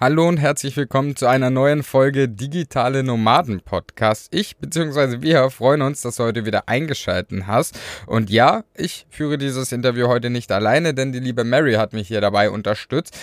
Hallo und herzlich willkommen zu einer neuen Folge Digitale Nomaden Podcast. Ich bzw. wir freuen uns, dass du heute wieder eingeschaltet hast. Und ja, ich führe dieses Interview heute nicht alleine, denn die liebe Mary hat mich hier dabei unterstützt.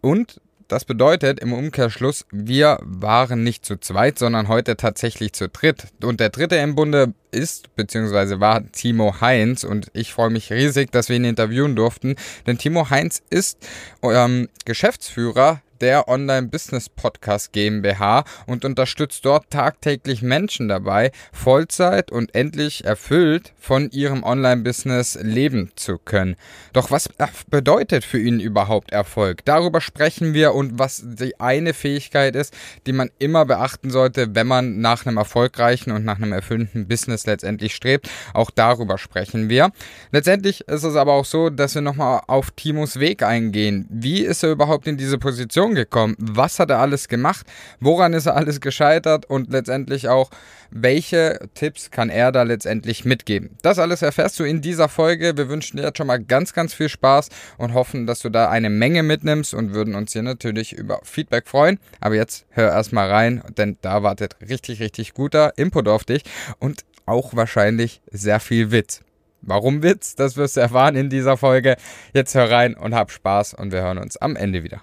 Und das bedeutet im Umkehrschluss, wir waren nicht zu zweit, sondern heute tatsächlich zu dritt. Und der dritte im Bunde ist bzw. war Timo Heinz und ich freue mich riesig, dass wir ihn interviewen durften, denn Timo Heinz ist ähm, Geschäftsführer der Online Business Podcast GmbH und unterstützt dort tagtäglich Menschen dabei, Vollzeit und endlich erfüllt von ihrem Online-Business leben zu können. Doch was bedeutet für ihn überhaupt Erfolg? Darüber sprechen wir und was die eine Fähigkeit ist, die man immer beachten sollte, wenn man nach einem erfolgreichen und nach einem erfüllenden Business letztendlich strebt. Auch darüber sprechen wir. Letztendlich ist es aber auch so, dass wir nochmal auf Timos Weg eingehen. Wie ist er überhaupt in diese Position gekommen? Was hat er alles gemacht? Woran ist er alles gescheitert? Und letztendlich auch, welche Tipps kann er da letztendlich mitgeben? Das alles erfährst du in dieser Folge. Wir wünschen dir jetzt schon mal ganz, ganz viel Spaß und hoffen, dass du da eine Menge mitnimmst und würden uns hier natürlich über Feedback freuen. Aber jetzt hör erstmal rein, denn da wartet richtig, richtig guter Input auf dich und auch wahrscheinlich sehr viel Witz. Warum Witz? Das wirst du erfahren in dieser Folge. Jetzt hör rein und hab Spaß und wir hören uns am Ende wieder.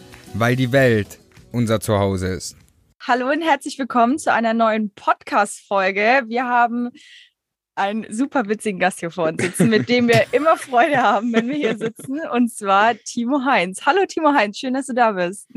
weil die Welt unser Zuhause ist. Hallo und herzlich willkommen zu einer neuen Podcast-Folge. Wir haben einen super witzigen Gast hier vor uns sitzen, mit dem wir immer Freude haben, wenn wir hier sitzen, und zwar Timo Heinz. Hallo Timo Heinz, schön, dass du da bist.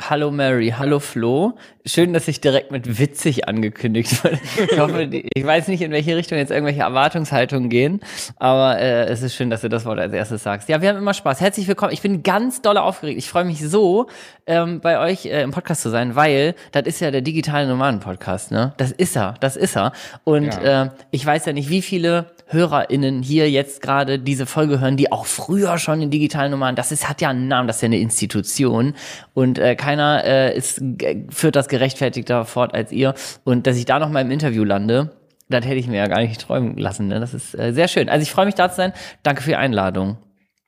Hallo Mary, hallo Flo. Schön, dass ich direkt mit witzig angekündigt wurde. Ich hoffe, ich weiß nicht, in welche Richtung jetzt irgendwelche Erwartungshaltungen gehen, aber äh, es ist schön, dass du das Wort als erstes sagst. Ja, wir haben immer Spaß. Herzlich willkommen. Ich bin ganz doll aufgeregt. Ich freue mich so, ähm, bei euch äh, im Podcast zu sein, weil das ist ja der digitale Nomaden-Podcast, ne? Das ist er, das ist er. Und ja. äh, ich weiß ja nicht, wie viele HörerInnen hier jetzt gerade diese Folge hören, die auch früher schon den digitalen Nomaden, das ist, hat ja einen Namen, das ist ja eine Institution und äh, keiner äh, ist, führt das gerechtfertigter fort als ihr. Und dass ich da noch mal im Interview lande, das hätte ich mir ja gar nicht träumen lassen. Ne? Das ist äh, sehr schön. Also ich freue mich da zu sein. Danke für die Einladung.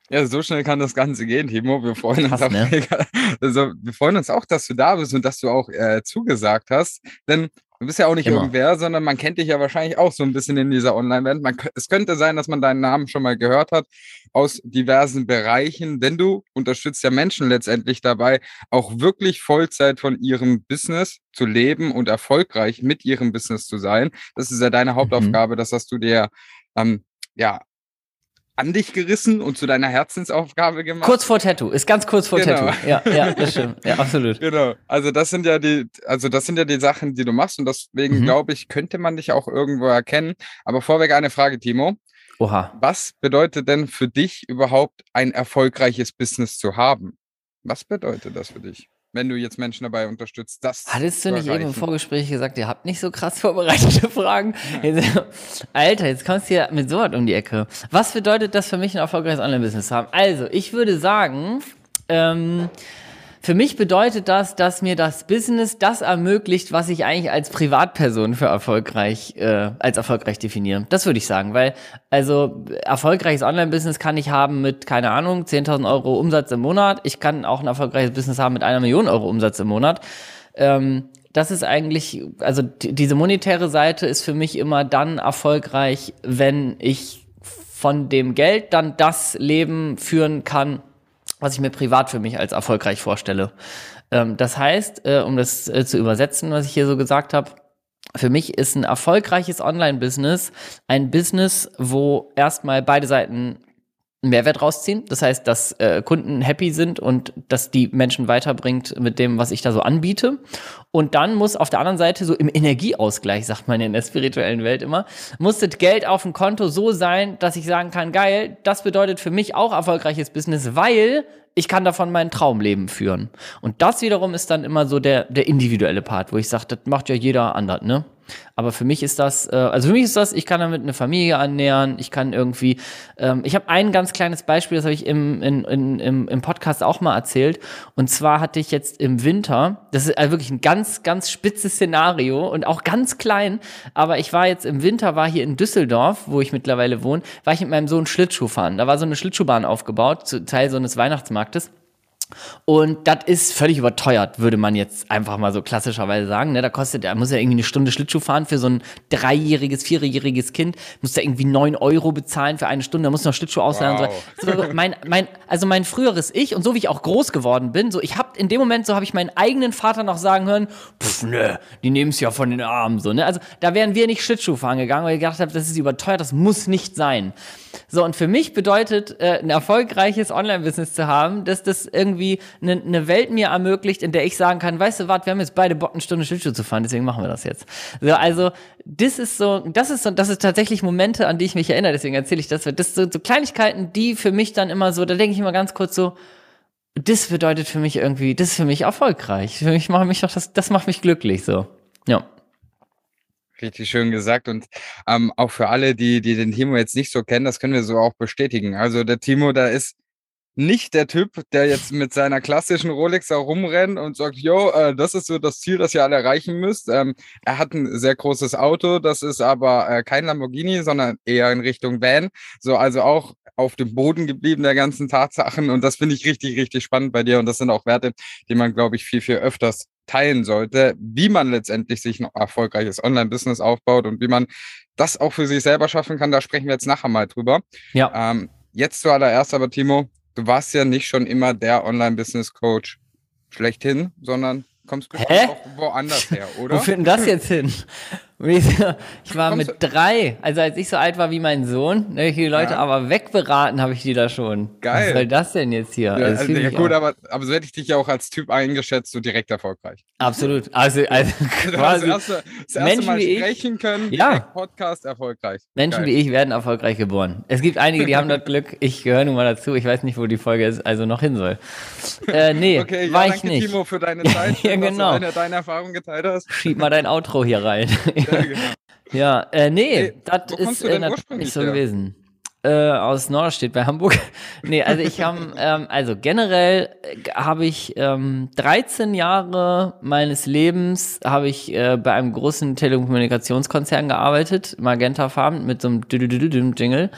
Ja, so schnell kann das Ganze gehen, Timo. Wir freuen uns, Krass, auch, ne? also, wir freuen uns auch, dass du da bist und dass du auch äh, zugesagt hast. Denn Du bist ja auch nicht Immer. irgendwer, sondern man kennt dich ja wahrscheinlich auch so ein bisschen in dieser Online-Welt. Es könnte sein, dass man deinen Namen schon mal gehört hat aus diversen Bereichen, denn du unterstützt ja Menschen letztendlich dabei, auch wirklich Vollzeit von ihrem Business zu leben und erfolgreich mit ihrem Business zu sein. Das ist ja deine mhm. Hauptaufgabe, mhm. das hast du dir ähm, ja an dich gerissen und zu deiner Herzensaufgabe gemacht. Kurz vor Tattoo, ist ganz kurz vor genau. Tattoo. Ja, ja, das stimmt. Ja, absolut. Genau. Also das sind ja die, also das sind ja die Sachen, die du machst und deswegen mhm. glaube ich, könnte man dich auch irgendwo erkennen. Aber vorweg eine Frage, Timo. Oha. Was bedeutet denn für dich überhaupt ein erfolgreiches Business zu haben? Was bedeutet das für dich? Wenn du jetzt Menschen dabei unterstützt, das Hattest du nicht eben im Vorgespräch gesagt, ihr habt nicht so krass vorbereitete Fragen? Jetzt, Alter, jetzt kommst du hier mit so was um die Ecke. Was bedeutet das für mich, ein erfolgreiches Online-Business zu haben? Also, ich würde sagen, ähm, für mich bedeutet das, dass mir das Business das ermöglicht, was ich eigentlich als Privatperson für erfolgreich, äh, als erfolgreich definiere. Das würde ich sagen, weil also erfolgreiches Online-Business kann ich haben mit, keine Ahnung, 10.000 Euro Umsatz im Monat. Ich kann auch ein erfolgreiches Business haben mit einer Million Euro Umsatz im Monat. Ähm, das ist eigentlich, also diese monetäre Seite ist für mich immer dann erfolgreich, wenn ich von dem Geld dann das Leben führen kann, was ich mir privat für mich als erfolgreich vorstelle. Ähm, das heißt, äh, um das äh, zu übersetzen, was ich hier so gesagt habe, für mich ist ein erfolgreiches Online-Business ein Business, wo erstmal beide Seiten Mehrwert rausziehen. Das heißt, dass äh, Kunden happy sind und dass die Menschen weiterbringt mit dem, was ich da so anbiete. Und dann muss auf der anderen Seite so im Energieausgleich, sagt man in der spirituellen Welt immer, muss das Geld auf dem Konto so sein, dass ich sagen kann, geil, das bedeutet für mich auch erfolgreiches Business, weil ich kann davon mein Traumleben führen. Und das wiederum ist dann immer so der, der individuelle Part, wo ich sage, das macht ja jeder anders, ne? Aber für mich ist das, äh, also für mich ist das, ich kann damit eine Familie annähern, ich kann irgendwie, ähm, ich habe ein ganz kleines Beispiel, das habe ich im, in, im, im Podcast auch mal erzählt. Und zwar hatte ich jetzt im Winter, das ist also wirklich ein ganz, ganz spitzes Szenario und auch ganz klein, aber ich war jetzt im Winter, war hier in Düsseldorf, wo ich mittlerweile wohne, war ich mit meinem Sohn Schlittschuh fahren. Da war so eine Schlittschuhbahn aufgebaut, Teil so eines Weihnachtsmarktes. Und das ist völlig überteuert, würde man jetzt einfach mal so klassischerweise sagen. Ne? Da kostet, da muss ja irgendwie eine Stunde Schlittschuh fahren für so ein dreijähriges, vierjähriges Kind. Muss da irgendwie neun Euro bezahlen für eine Stunde. Da muss noch Schlittschuh ausleihen. Wow. So. so. mein, mein, also mein früheres Ich und so wie ich auch groß geworden bin, so ich habe in dem Moment so habe ich meinen eigenen Vater noch sagen hören, pff, ne, die nehmen es ja von den Armen so. Ne? Also da wären wir nicht Schlittschuh fahren gegangen, weil ich gedacht habe, das ist überteuert, das muss nicht sein. So, und für mich bedeutet, äh, ein erfolgreiches Online-Business zu haben, dass das irgendwie eine, eine Welt mir ermöglicht, in der ich sagen kann, weißt du was, wir haben jetzt beide Bock, eine Stunde Schlittschuh zu fahren, deswegen machen wir das jetzt. So, also, das ist so, das ist so, das ist tatsächlich Momente, an die ich mich erinnere, deswegen erzähle ich das. Das sind so, so Kleinigkeiten, die für mich dann immer so, da denke ich immer ganz kurz so, das bedeutet für mich irgendwie, das ist für mich erfolgreich. Für mich macht mich doch das, das macht mich glücklich so. Ja. Richtig schön gesagt und ähm, auch für alle, die, die den Timo jetzt nicht so kennen, das können wir so auch bestätigen. Also der Timo, da ist nicht der Typ, der jetzt mit seiner klassischen Rolex da rumrennt und sagt, jo, äh, das ist so das Ziel, das ihr alle erreichen müsst. Ähm, er hat ein sehr großes Auto, das ist aber äh, kein Lamborghini, sondern eher in Richtung Van. So, also auch auf dem Boden geblieben der ganzen Tatsachen und das finde ich richtig, richtig spannend bei dir und das sind auch Werte, die man, glaube ich, viel, viel öfters teilen sollte, wie man letztendlich sich ein erfolgreiches Online-Business aufbaut und wie man das auch für sich selber schaffen kann. Da sprechen wir jetzt nachher mal drüber. Ja. Ähm, jetzt zuallererst aber, Timo, du warst ja nicht schon immer der Online-Business-Coach schlechthin, sondern kommst du auch woanders her, oder? Wo denn das jetzt hin? Ich war mit drei, also als ich so alt war wie mein Sohn, ne, die Leute ja. aber wegberaten habe ich die da schon. Geil. Was soll das denn jetzt hier? Ja, also, ja gut, aber, aber so hätte ich dich ja auch als Typ eingeschätzt, so direkt erfolgreich. Absolut. Also, also quasi das erste, das erste Menschen Mal wie sprechen ich, können, ja. Podcast erfolgreich. Menschen Geil. wie ich werden erfolgreich geboren. Es gibt einige, die haben das Glück, ich gehöre nun mal dazu, ich weiß nicht, wo die Folge ist, also noch hin soll. Äh, nee, okay, war ich nicht. Timo für deine Zeit, ja, genau. dass du deine Erfahrung geteilt hast. Schieb mal dein Outro hier rein. Ja, genau. Ja, äh, nee, hey, das ist äh, nicht so her? gewesen. Äh, aus Norderstedt bei Hamburg. nee, also ich habe, ähm, also generell äh, habe ich ähm, 13 Jahre meines Lebens habe ich äh, bei einem großen Telekommunikationskonzern gearbeitet, Magenta Farm mit so einem Jingle.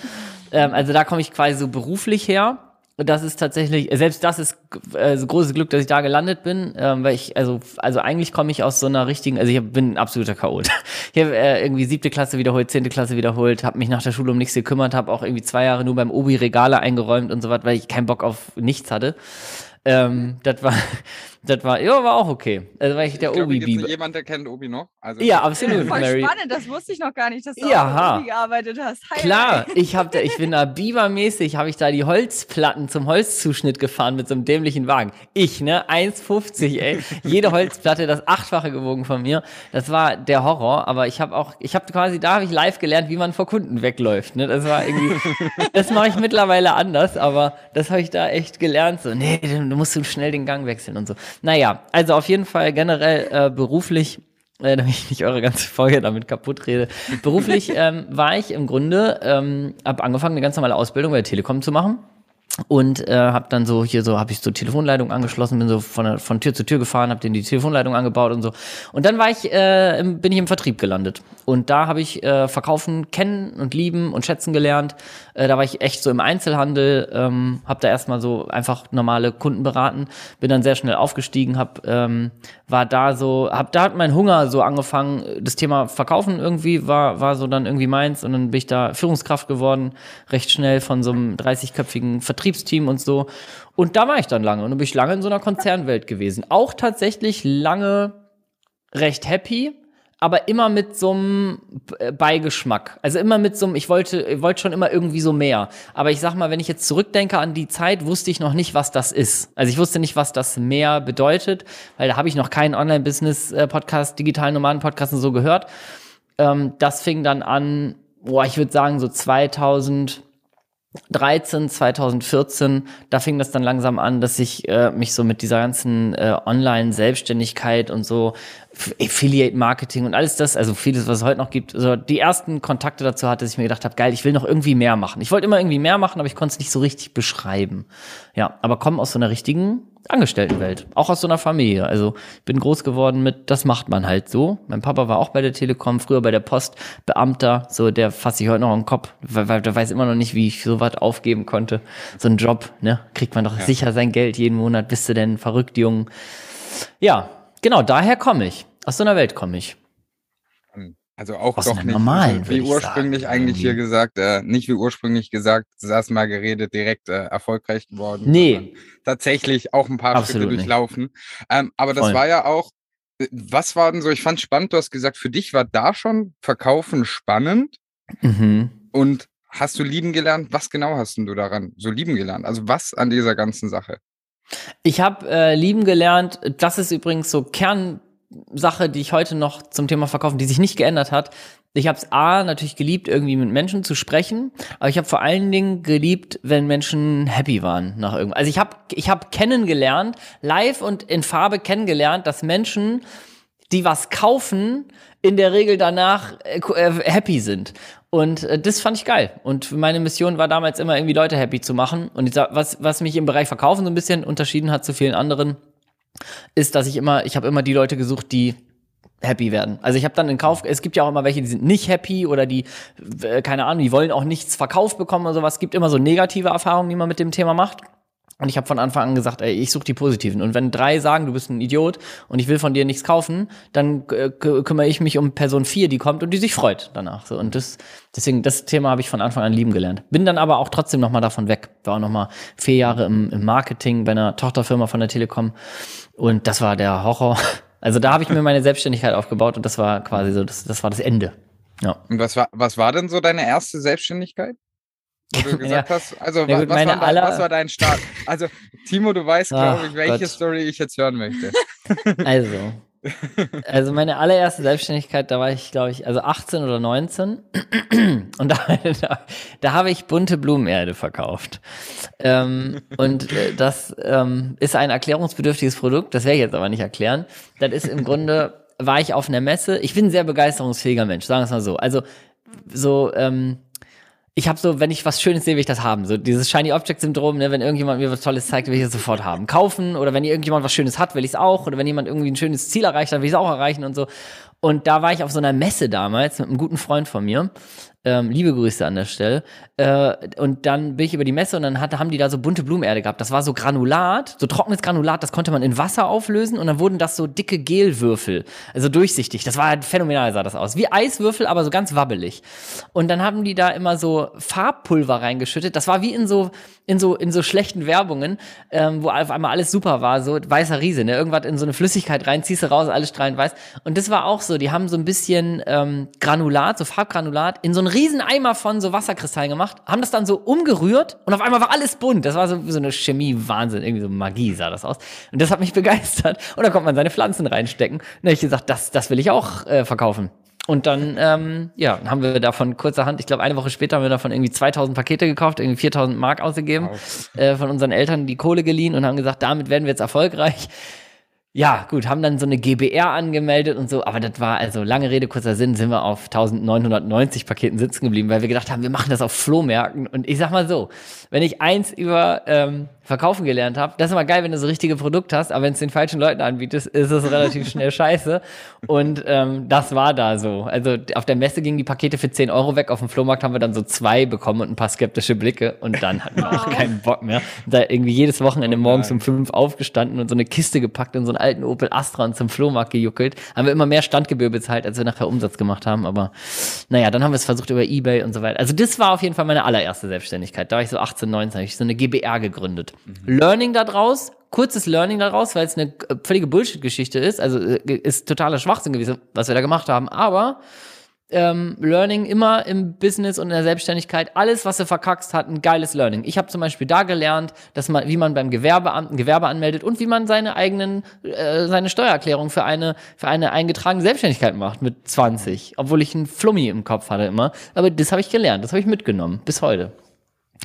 Ähm, also da komme ich quasi so beruflich her das ist tatsächlich, selbst das ist äh, großes Glück, dass ich da gelandet bin, ähm, weil ich, also, also eigentlich komme ich aus so einer richtigen, also ich bin ein absoluter Chaot. Ich habe äh, irgendwie siebte Klasse wiederholt, zehnte Klasse wiederholt, habe mich nach der Schule um nichts gekümmert, habe auch irgendwie zwei Jahre nur beim Obi Regale eingeräumt und so was, weil ich keinen Bock auf nichts hatte. Ähm, das war, das war, ja, war auch okay. Also war ich der ich Obi Biber. Jemand, der kennt Obi noch? Also ja, absolut. Voll Mary. spannend, das wusste ich noch gar nicht, dass du ja, Obi gearbeitet hast. Hi, Klar, hi. ich habe da, ich bin da Biber-mäßig, habe ich da die Holzplatten zum Holzzuschnitt gefahren mit so einem dämlichen Wagen. Ich, ne, 1,50, ey. Jede Holzplatte, das achtfache gewogen von mir. Das war der Horror, aber ich habe auch, ich habe quasi, da habe ich live gelernt, wie man vor Kunden wegläuft, ne. Das war irgendwie, das mache ich mittlerweile anders, aber das habe ich da echt gelernt, so, nee, du musst du schnell den Gang wechseln und so. Naja, also auf jeden Fall generell äh, beruflich äh, damit ich nicht eure ganze Folge damit kaputt rede. Beruflich ähm, war ich im Grunde, ähm, habe angefangen, eine ganz normale Ausbildung bei der Telekom zu machen und äh, habe dann so hier so habe ich so Telefonleitung angeschlossen bin so von, von Tür zu Tür gefahren habe den die Telefonleitung angebaut und so. Und dann war ich äh, im, bin ich im Vertrieb gelandet. Und da habe ich äh, verkaufen kennen und lieben und schätzen gelernt äh, da war ich echt so im Einzelhandel ähm, habe da erstmal so einfach normale Kunden beraten bin dann sehr schnell aufgestiegen habe ähm, war da so hab da hat mein Hunger so angefangen das Thema Verkaufen irgendwie war war so dann irgendwie meins und dann bin ich da Führungskraft geworden recht schnell von so einem 30-köpfigen Vertrieb Vertriebsteam und so. Und da war ich dann lange und dann bin ich lange in so einer Konzernwelt gewesen. Auch tatsächlich lange recht happy, aber immer mit so einem äh, Beigeschmack. Also immer mit so einem, ich wollte, ich wollte schon immer irgendwie so mehr. Aber ich sag mal, wenn ich jetzt zurückdenke an die Zeit, wusste ich noch nicht, was das ist. Also ich wusste nicht, was das mehr bedeutet, weil da habe ich noch keinen Online-Business-Podcast, digitalen Nomaden-Podcast und so gehört. Ähm, das fing dann an, boah, ich würde sagen, so 2000 13, 2014, da fing das dann langsam an, dass ich äh, mich so mit dieser ganzen äh, Online-Selbstständigkeit und so Affiliate-Marketing und alles das, also vieles, was es heute noch gibt, so die ersten Kontakte dazu hatte, dass ich mir gedacht habe, geil, ich will noch irgendwie mehr machen. Ich wollte immer irgendwie mehr machen, aber ich konnte es nicht so richtig beschreiben. Ja, aber komme aus so einer richtigen Angestelltenwelt, auch aus so einer Familie. Also ich bin groß geworden mit, das macht man halt so. Mein Papa war auch bei der Telekom, früher bei der Post, Beamter, so der fasse ich heute noch im Kopf, weil, weil der weiß immer noch nicht, wie ich so was aufgeben konnte. So ein Job, ne, kriegt man doch ja. sicher sein Geld jeden Monat, bist du denn verrückt, Jung. Ja, genau, daher komme ich. Aus so einer Welt komme ich. Also auch Aus doch nicht normalen, wie ursprünglich sagen, eigentlich hier gesagt, äh, nicht wie ursprünglich gesagt, saß mal geredet, direkt äh, erfolgreich geworden. Nee. Tatsächlich auch ein paar Absolut Schritte durchlaufen. Ähm, aber das Voll. war ja auch, äh, was war denn so, ich fand spannend, du hast gesagt, für dich war da schon Verkaufen spannend. Mhm. Und hast du lieben gelernt? Was genau hast du daran so lieben gelernt? Also was an dieser ganzen Sache? Ich habe äh, lieben gelernt, das ist übrigens so Kern Sache, die ich heute noch zum Thema Verkaufen, die sich nicht geändert hat. Ich habe es A natürlich geliebt, irgendwie mit Menschen zu sprechen, aber ich habe vor allen Dingen geliebt, wenn Menschen happy waren nach irgendwas. Also ich habe ich hab kennengelernt, live und in Farbe kennengelernt, dass Menschen, die was kaufen, in der Regel danach äh, äh happy sind. Und äh, das fand ich geil. Und meine Mission war damals immer irgendwie Leute happy zu machen. Und was, was mich im Bereich Verkaufen so ein bisschen unterschieden hat zu vielen anderen, ist, dass ich immer, ich habe immer die Leute gesucht, die happy werden. Also ich habe dann in Kauf, es gibt ja auch immer welche, die sind nicht happy oder die, äh, keine Ahnung, die wollen auch nichts verkauft bekommen oder sowas. Es gibt immer so negative Erfahrungen, die man mit dem Thema macht. Und ich habe von Anfang an gesagt, ey, ich suche die positiven. Und wenn drei sagen, du bist ein Idiot und ich will von dir nichts kaufen, dann äh, kümmere ich mich um Person vier, die kommt und die sich freut danach. So und das deswegen das Thema habe ich von Anfang an lieben gelernt. Bin dann aber auch trotzdem noch mal davon weg. War auch noch mal vier Jahre im, im Marketing bei einer Tochterfirma von der Telekom und das war der Horror. Also da habe ich mir meine Selbstständigkeit aufgebaut und das war quasi so, das, das war das Ende. Ja. Und was war was war denn so deine erste Selbstständigkeit? Wo du gesagt ja. hast, also ja, gut, was, war dein, was, war dein Start? Also, Timo, du weißt, glaube ich, welche Gott. Story ich jetzt hören möchte. Also, also meine allererste Selbstständigkeit, da war ich, glaube ich, also 18 oder 19 und da, da, da habe ich bunte Blumenerde verkauft. Ähm, und äh, das ähm, ist ein erklärungsbedürftiges Produkt, das werde ich jetzt aber nicht erklären. Das ist im Grunde, war ich auf einer Messe, ich bin ein sehr begeisterungsfähiger Mensch, sagen wir es mal so. Also so, ähm, ich habe so, wenn ich was Schönes sehe, will ich das haben. So dieses Shiny Object Syndrom, ne, wenn irgendjemand mir was Tolles zeigt, will ich es sofort haben. Kaufen oder wenn irgendjemand was Schönes hat, will ich es auch. Oder wenn jemand irgendwie ein schönes Ziel erreicht hat, will ich es auch erreichen und so. Und da war ich auf so einer Messe damals mit einem guten Freund von mir. Ähm, liebe Grüße an der Stelle. Äh, und dann bin ich über die Messe und dann hatte, haben die da so bunte Blumenerde gehabt. Das war so Granulat, so trockenes Granulat, das konnte man in Wasser auflösen und dann wurden das so dicke Gelwürfel, also durchsichtig. Das war halt phänomenal, sah das aus. Wie Eiswürfel, aber so ganz wabbelig. Und dann haben die da immer so Farbpulver reingeschüttet. Das war wie in so, in so, in so schlechten Werbungen, ähm, wo auf einmal alles super war, so weißer Riese, ne? Irgendwas in so eine Flüssigkeit rein, ziehst du raus, alles strahlend weiß. Und das war auch so, die haben so ein bisschen ähm, Granulat, so Farbgranulat, in so einen riesen Eimer von so Wasserkristallen gemacht, haben das dann so umgerührt und auf einmal war alles bunt. Das war so, so eine Chemie-Wahnsinn, irgendwie so Magie sah das aus. Und das hat mich begeistert. Und da konnte man seine Pflanzen reinstecken. Und da habe ich gesagt, das, das will ich auch äh, verkaufen. Und dann, ähm, ja, haben wir davon kurzerhand, ich glaube, eine Woche später haben wir davon irgendwie 2000 Pakete gekauft, irgendwie 4000 Mark ausgegeben, äh, von unseren Eltern die Kohle geliehen und haben gesagt, damit werden wir jetzt erfolgreich ja, gut, haben dann so eine GBR angemeldet und so, aber das war also lange Rede, kurzer Sinn, sind wir auf 1990 Paketen sitzen geblieben, weil wir gedacht haben, wir machen das auf Flohmärkten. Und ich sag mal so, wenn ich eins über ähm, Verkaufen gelernt habe, das ist immer geil, wenn du so richtige Produkte hast, aber wenn es den falschen Leuten anbietest, ist es relativ schnell scheiße. Und ähm, das war da so. Also auf der Messe gingen die Pakete für 10 Euro weg, auf dem Flohmarkt haben wir dann so zwei bekommen und ein paar skeptische Blicke und dann hatten wir auch keinen Bock mehr. Da irgendwie jedes Wochenende morgens um fünf aufgestanden und so eine Kiste gepackt in so ein alten Opel Astra und zum Flohmarkt gejuckelt. Haben wir immer mehr Standgebühr bezahlt, als wir nachher Umsatz gemacht haben. Aber naja, dann haben wir es versucht über Ebay und so weiter. Also das war auf jeden Fall meine allererste Selbstständigkeit. Da war ich so 18, 19, habe ich so eine GBR gegründet. Mhm. Learning daraus, kurzes Learning daraus, weil es eine äh, völlige Bullshit-Geschichte ist. Also äh, ist totaler Schwachsinn gewesen, was wir da gemacht haben. Aber ähm, Learning immer im Business und in der Selbstständigkeit. Alles, was du verkackst, hat ein geiles Learning. Ich habe zum Beispiel da gelernt, dass man, wie man beim Gewerbeamt ein Gewerbe anmeldet und wie man seine eigenen, äh, seine Steuererklärung für eine, für eine eingetragene Selbstständigkeit macht mit 20. Obwohl ich einen Flummi im Kopf hatte immer. Aber das habe ich gelernt, das habe ich mitgenommen, bis heute.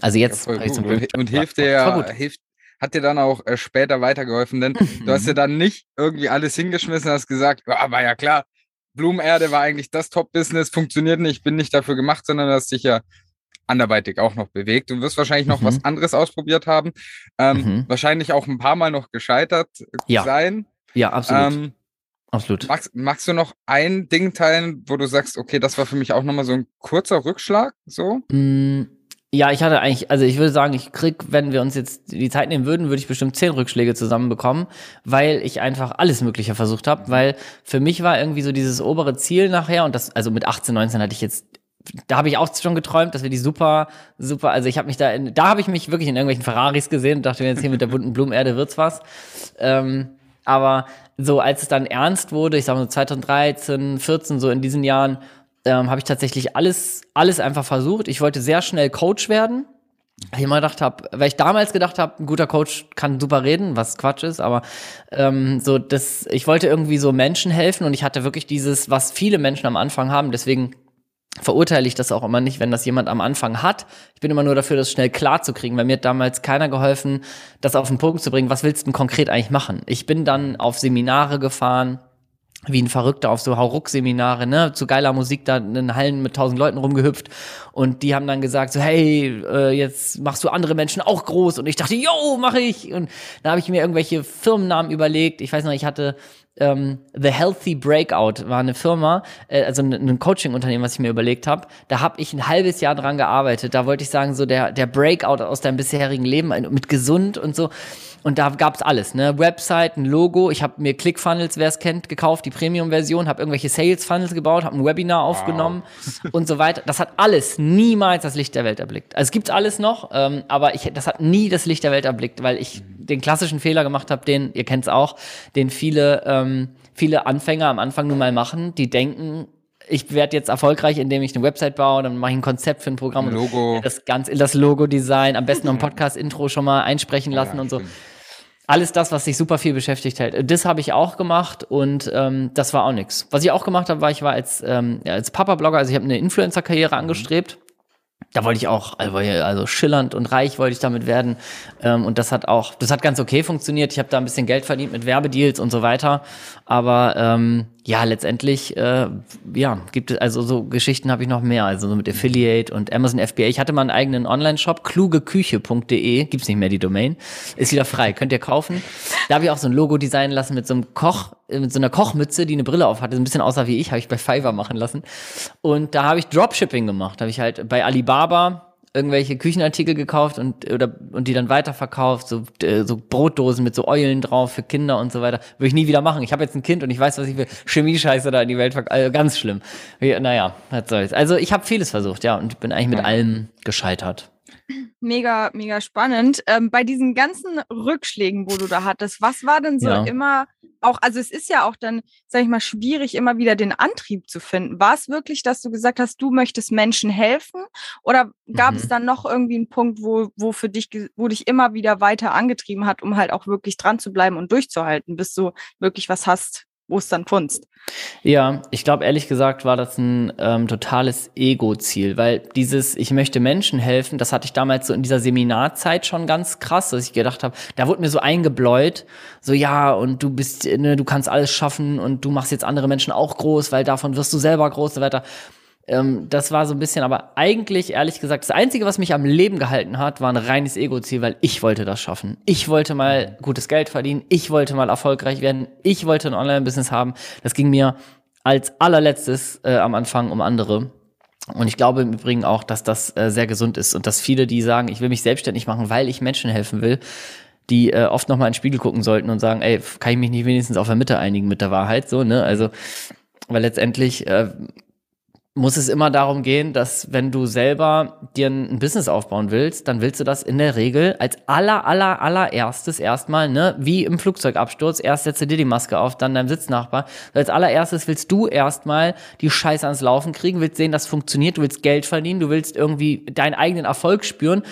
Also jetzt. Ja, und, und hilft der, hilft, hat dir dann auch äh, später weitergeholfen, denn du hast ja dann nicht irgendwie alles hingeschmissen, hast gesagt, ja, war ja klar, Blumenerde war eigentlich das Top-Business, funktioniert nicht, bin nicht dafür gemacht, sondern du dich ja anderweitig auch noch bewegt und wirst wahrscheinlich noch mhm. was anderes ausprobiert haben. Ähm, mhm. Wahrscheinlich auch ein paar Mal noch gescheitert ja. sein. Ja, absolut. Ähm, absolut. Magst, magst, du noch ein Ding teilen, wo du sagst, okay, das war für mich auch nochmal so ein kurzer Rückschlag? So? Mm, ja, ich hatte eigentlich, also ich würde sagen, ich krieg, wenn wir uns jetzt die Zeit nehmen würden, würde ich bestimmt zehn Rückschläge zusammenbekommen, weil ich einfach alles Mögliche versucht habe, weil für mich war irgendwie so dieses obere Ziel nachher und das, also mit 18, 19 hatte ich jetzt da habe ich auch schon geträumt, dass wir die super, super, also ich habe mich da, in, da habe ich mich wirklich in irgendwelchen Ferraris gesehen und dachte mir jetzt hier mit der bunten Blumenerde wird's was. Ähm, aber so als es dann ernst wurde, ich sag mal so 2013, 14, so in diesen Jahren, ähm, habe ich tatsächlich alles, alles einfach versucht. Ich wollte sehr schnell Coach werden. Weil ich immer gedacht habe, weil ich damals gedacht habe, ein guter Coach kann super reden, was Quatsch ist, aber ähm, so das, ich wollte irgendwie so Menschen helfen und ich hatte wirklich dieses, was viele Menschen am Anfang haben, deswegen verurteile ich das auch immer nicht, wenn das jemand am Anfang hat. Ich bin immer nur dafür, das schnell klar zu kriegen, weil mir hat damals keiner geholfen, das auf den Punkt zu bringen, was willst du denn konkret eigentlich machen? Ich bin dann auf Seminare gefahren, wie ein Verrückter auf so Hauruck-Seminare, ne, zu geiler Musik da in Hallen mit tausend Leuten rumgehüpft. Und die haben dann gesagt so, hey, äh, jetzt machst du andere Menschen auch groß. Und ich dachte, yo, mach ich. Und da habe ich mir irgendwelche Firmennamen überlegt. Ich weiß noch, ich hatte ähm, The Healthy Breakout war eine Firma, äh, also ein, ein Coaching-Unternehmen, was ich mir überlegt habe. Da habe ich ein halbes Jahr dran gearbeitet. Da wollte ich sagen, so der, der Breakout aus deinem bisherigen Leben mit gesund und so. Und da gab's alles, ne? Website, ein Logo. Ich habe mir ClickFunnels, wer es kennt, gekauft, die Premium-Version, habe irgendwelche Sales-Funnels gebaut, habe ein Webinar aufgenommen wow. und so weiter. Das hat alles niemals das Licht der Welt erblickt. Also es gibt alles noch, ähm, aber ich, das hat nie das Licht der Welt erblickt, weil ich den klassischen Fehler gemacht habe, den, ihr kennt's auch, den viele, ähm, viele Anfänger am Anfang nun mal machen, die denken, ich werde jetzt erfolgreich, indem ich eine Website baue, dann mache ich ein Konzept für ein Programm. Ein Logo. Das ganz das Logo-Design, am besten noch ein Podcast-Intro schon mal einsprechen lassen ja, und so. Alles das, was sich super viel beschäftigt hält. Das habe ich auch gemacht und ähm, das war auch nichts. Was ich auch gemacht habe, war, ich war als, ähm, als Papa-Blogger, also ich habe eine Influencer-Karriere angestrebt da wollte ich auch, also, also schillernd und reich wollte ich damit werden. Ähm, und das hat auch, das hat ganz okay funktioniert. Ich habe da ein bisschen Geld verdient mit Werbedeals und so weiter. Aber ähm, ja, letztendlich, äh, ja, gibt es, also so Geschichten habe ich noch mehr, also so mit Affiliate und Amazon FBA. Ich hatte mal einen eigenen Online-Shop, klugeküche.de, gibt's nicht mehr die Domain, ist wieder frei, könnt ihr kaufen. Da habe ich auch so ein Logo designen lassen mit so einem Koch, äh, mit so einer Kochmütze, die eine Brille auf hatte, so ein bisschen aussah wie ich, habe ich bei Fiverr machen lassen. Und da habe ich Dropshipping gemacht, habe ich halt bei Alibaba irgendwelche Küchenartikel gekauft und oder und die dann weiterverkauft, so äh, so Brotdosen mit so Eulen drauf für Kinder und so weiter. Würde ich nie wieder machen. Ich habe jetzt ein Kind und ich weiß, was ich für Chemie-Scheiße da in die Welt verkaufe. Also ganz schlimm. Naja, was soll's. Also ich habe vieles versucht, ja, und bin eigentlich mit allem gescheitert mega, mega spannend. Ähm, bei diesen ganzen Rückschlägen, wo du da hattest, was war denn so ja. immer auch, also es ist ja auch dann, sag ich mal, schwierig, immer wieder den Antrieb zu finden. War es wirklich, dass du gesagt hast, du möchtest Menschen helfen? Oder gab mhm. es dann noch irgendwie einen Punkt, wo, wo für dich, wo dich immer wieder weiter angetrieben hat, um halt auch wirklich dran zu bleiben und durchzuhalten, bis du wirklich was hast, wo es dann funzt? Ja, ich glaube, ehrlich gesagt war das ein ähm, totales Ego-Ziel, weil dieses, ich möchte Menschen helfen, das hatte ich damals so in dieser Seminarzeit schon ganz krass, dass ich gedacht habe, da wurde mir so eingebläut, so ja, und du bist, ne, du kannst alles schaffen und du machst jetzt andere Menschen auch groß, weil davon wirst du selber groß und so weiter. Ähm, das war so ein bisschen, aber eigentlich, ehrlich gesagt, das Einzige, was mich am Leben gehalten hat, war ein reines Ego-Ziel, weil ich wollte das schaffen. Ich wollte mal gutes Geld verdienen, ich wollte mal erfolgreich werden, ich wollte ein Online-Business haben. Das ging mir als allerletztes äh, am Anfang um andere. Und ich glaube im Übrigen auch, dass das äh, sehr gesund ist und dass viele, die sagen, ich will mich selbstständig machen, weil ich Menschen helfen will, die äh, oft nochmal in den Spiegel gucken sollten und sagen, ey, kann ich mich nicht wenigstens auf der Mitte einigen mit der Wahrheit, so, ne? Also, weil letztendlich äh, muss es immer darum gehen, dass wenn du selber dir ein Business aufbauen willst, dann willst du das in der Regel als aller, aller, allererstes erstmal, ne, wie im Flugzeugabsturz, erst setze dir die Maske auf, dann deinem Sitznachbar. Als allererstes willst du erstmal die Scheiße ans Laufen kriegen, willst sehen, dass funktioniert, du willst Geld verdienen, du willst irgendwie deinen eigenen Erfolg spüren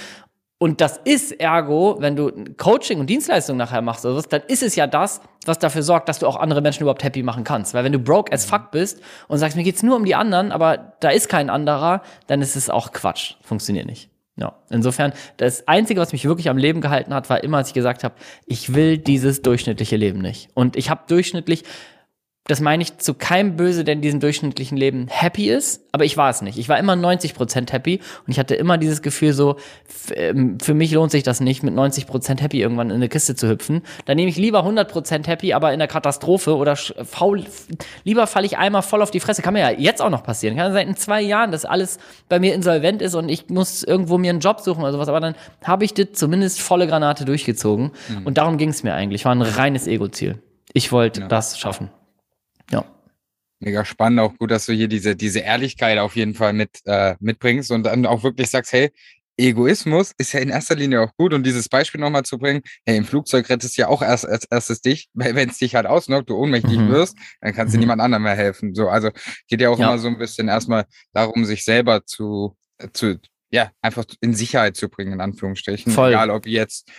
und das ist ergo, wenn du Coaching und Dienstleistung nachher machst oder was, dann ist es ja das, was dafür sorgt, dass du auch andere Menschen überhaupt happy machen kannst. Weil wenn du broke as fuck bist und sagst, mir geht's nur um die anderen, aber da ist kein anderer, dann ist es auch Quatsch. Funktioniert nicht. Ja, insofern, das Einzige, was mich wirklich am Leben gehalten hat, war immer, als ich gesagt habe, ich will dieses durchschnittliche Leben nicht. Und ich habe durchschnittlich das meine ich zu keinem Böse, der in diesem durchschnittlichen Leben happy ist, aber ich war es nicht. Ich war immer 90% happy und ich hatte immer dieses Gefühl so, ähm, für mich lohnt sich das nicht, mit 90% happy irgendwann in eine Kiste zu hüpfen. Dann nehme ich lieber 100% happy, aber in der Katastrophe oder faul, lieber falle ich einmal voll auf die Fresse. Kann mir ja jetzt auch noch passieren. Kann seit zwei Jahren, dass alles bei mir insolvent ist und ich muss irgendwo mir einen Job suchen oder sowas, aber dann habe ich das zumindest volle Granate durchgezogen mhm. und darum ging es mir eigentlich. War ein reines Ego-Ziel. Ich wollte ja. das schaffen. Ja. Mega spannend, auch gut, dass du hier diese, diese Ehrlichkeit auf jeden Fall mit, äh, mitbringst und dann auch wirklich sagst, hey, Egoismus ist ja in erster Linie auch gut und dieses Beispiel nochmal zu bringen, hey, im Flugzeug rettest du ja auch erst als erstes dich, weil wenn es dich halt ausnockt, du ohnmächtig mhm. wirst, dann kannst du mhm. niemand anderem mehr helfen. So, also geht ja auch ja. immer so ein bisschen erstmal darum, sich selber zu, zu, ja, einfach in Sicherheit zu bringen, in Anführungsstrichen. Voll. Egal ob jetzt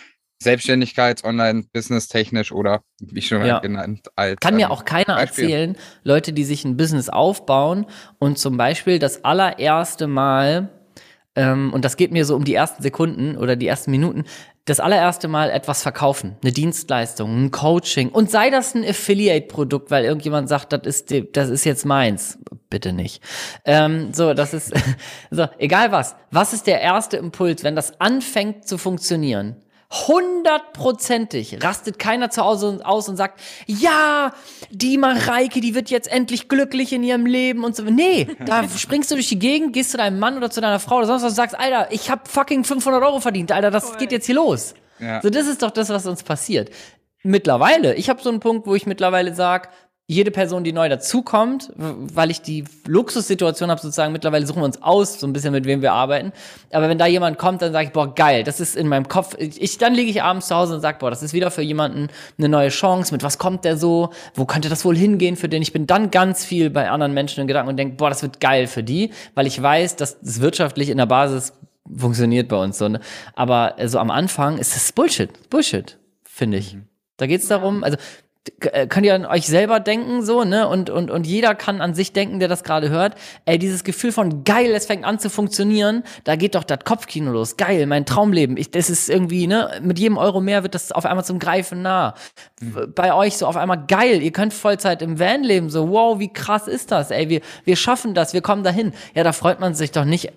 Selbstständigkeit, Online-Business technisch oder wie schon ja. genannt. Als, Kann mir ähm, auch keiner Beispiel. erzählen, Leute, die sich ein Business aufbauen und zum Beispiel das allererste Mal, ähm, und das geht mir so um die ersten Sekunden oder die ersten Minuten, das allererste Mal etwas verkaufen, eine Dienstleistung, ein Coaching und sei das ein Affiliate-Produkt, weil irgendjemand sagt, das ist, das ist jetzt meins. Bitte nicht. Ähm, so, das ist, so, egal was. Was ist der erste Impuls, wenn das anfängt zu funktionieren? Hundertprozentig rastet keiner zu Hause aus und sagt, ja, die Mareike, die wird jetzt endlich glücklich in ihrem Leben und so. Nee, da springst du durch die Gegend, gehst zu deinem Mann oder zu deiner Frau oder sonst was und sagst, Alter, ich hab fucking 500 Euro verdient, Alter, das geht jetzt hier los. Ja. So, das ist doch das, was uns passiert. Mittlerweile, ich habe so einen Punkt, wo ich mittlerweile sag, jede Person, die neu dazukommt, weil ich die Luxussituation habe, sozusagen mittlerweile suchen wir uns aus, so ein bisschen mit wem wir arbeiten. Aber wenn da jemand kommt, dann sage ich, boah, geil, das ist in meinem Kopf. Ich, dann liege ich abends zu Hause und sage, boah, das ist wieder für jemanden eine neue Chance. Mit was kommt der so? Wo könnte das wohl hingehen für den? Ich bin dann ganz viel bei anderen Menschen in Gedanken und denke, boah, das wird geil für die, weil ich weiß, dass das wirtschaftlich in der Basis funktioniert bei uns so. Ne? Aber so also am Anfang ist das Bullshit, Bullshit, finde ich. Mhm. Da geht es darum, also äh, könnt ihr an euch selber denken, so, ne? Und, und, und jeder kann an sich denken, der das gerade hört. Ey, dieses Gefühl von geil, es fängt an zu funktionieren, da geht doch das Kopfkino los. Geil, mein Traumleben. Ich, das ist irgendwie, ne? Mit jedem Euro mehr wird das auf einmal zum Greifen nah. Bei euch so auf einmal geil, ihr könnt Vollzeit im Van leben, so, wow, wie krass ist das? Ey, wir, wir schaffen das, wir kommen dahin. Ja, da freut man sich doch nicht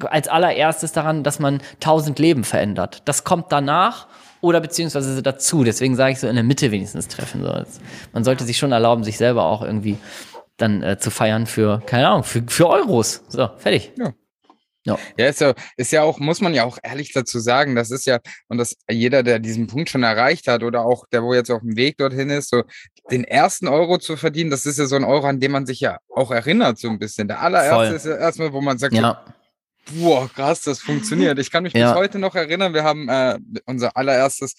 als allererstes daran, dass man tausend Leben verändert. Das kommt danach oder beziehungsweise dazu. Deswegen sage ich so in der Mitte wenigstens treffen. So. Man sollte sich schon erlauben, sich selber auch irgendwie dann äh, zu feiern für, keine Ahnung, für, für Euros. So, fertig. Ja. Ja. ja, ist ja, ist ja auch, muss man ja auch ehrlich dazu sagen, das ist ja, und das jeder, der diesen Punkt schon erreicht hat oder auch der, wo jetzt auf dem Weg dorthin ist, so den ersten Euro zu verdienen, das ist ja so ein Euro, an den man sich ja auch erinnert, so ein bisschen. Der allererste Voll. ist ja erstmal, wo man sagt, ja. so, boah, krass, das funktioniert. Ich kann mich ja. bis heute noch erinnern, wir haben äh, unser allererstes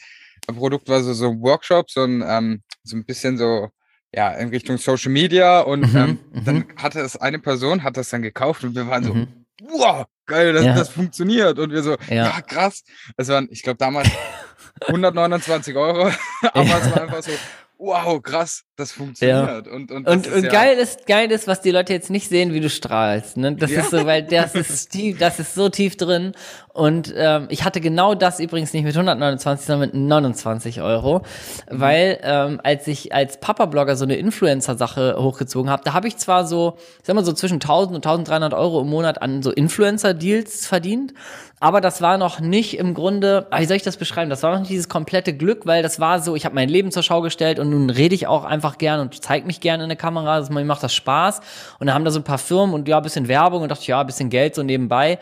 Produkt war so, so ein Workshop, so ein, ähm, so ein bisschen so, ja, in Richtung Social Media und mhm, ähm, mhm. dann hatte es eine Person, hat das dann gekauft und wir waren so, mhm. wow, geil, das, ja. das funktioniert. Und wir so, ja, ja krass. Es waren, ich glaube, damals 129 Euro, aber es war einfach so, wow, krass, das funktioniert. Ja. Und, und, und, und ja geil, ist, geil ist, was die Leute jetzt nicht sehen, wie du strahlst. Ne? Das ja. ist so, weil das ist tief, das ist so tief drin. Und ähm, ich hatte genau das übrigens nicht mit 129, sondern mit 29 Euro. Mhm. Weil ähm, als ich als Papa-Blogger so eine Influencer-Sache hochgezogen habe, da habe ich zwar so, ich sag mal so zwischen 1000 und 1300 Euro im Monat an so Influencer-Deals verdient. Aber das war noch nicht im Grunde, wie soll ich das beschreiben? Das war noch nicht dieses komplette Glück, weil das war so, ich habe mein Leben zur Schau gestellt und nun rede ich auch einfach gern und zeige mich gerne in der Kamera. Also mir macht das Spaß. Und dann haben da so ein paar Firmen und ja, ein bisschen Werbung und dachte, ja, ein bisschen Geld so nebenbei.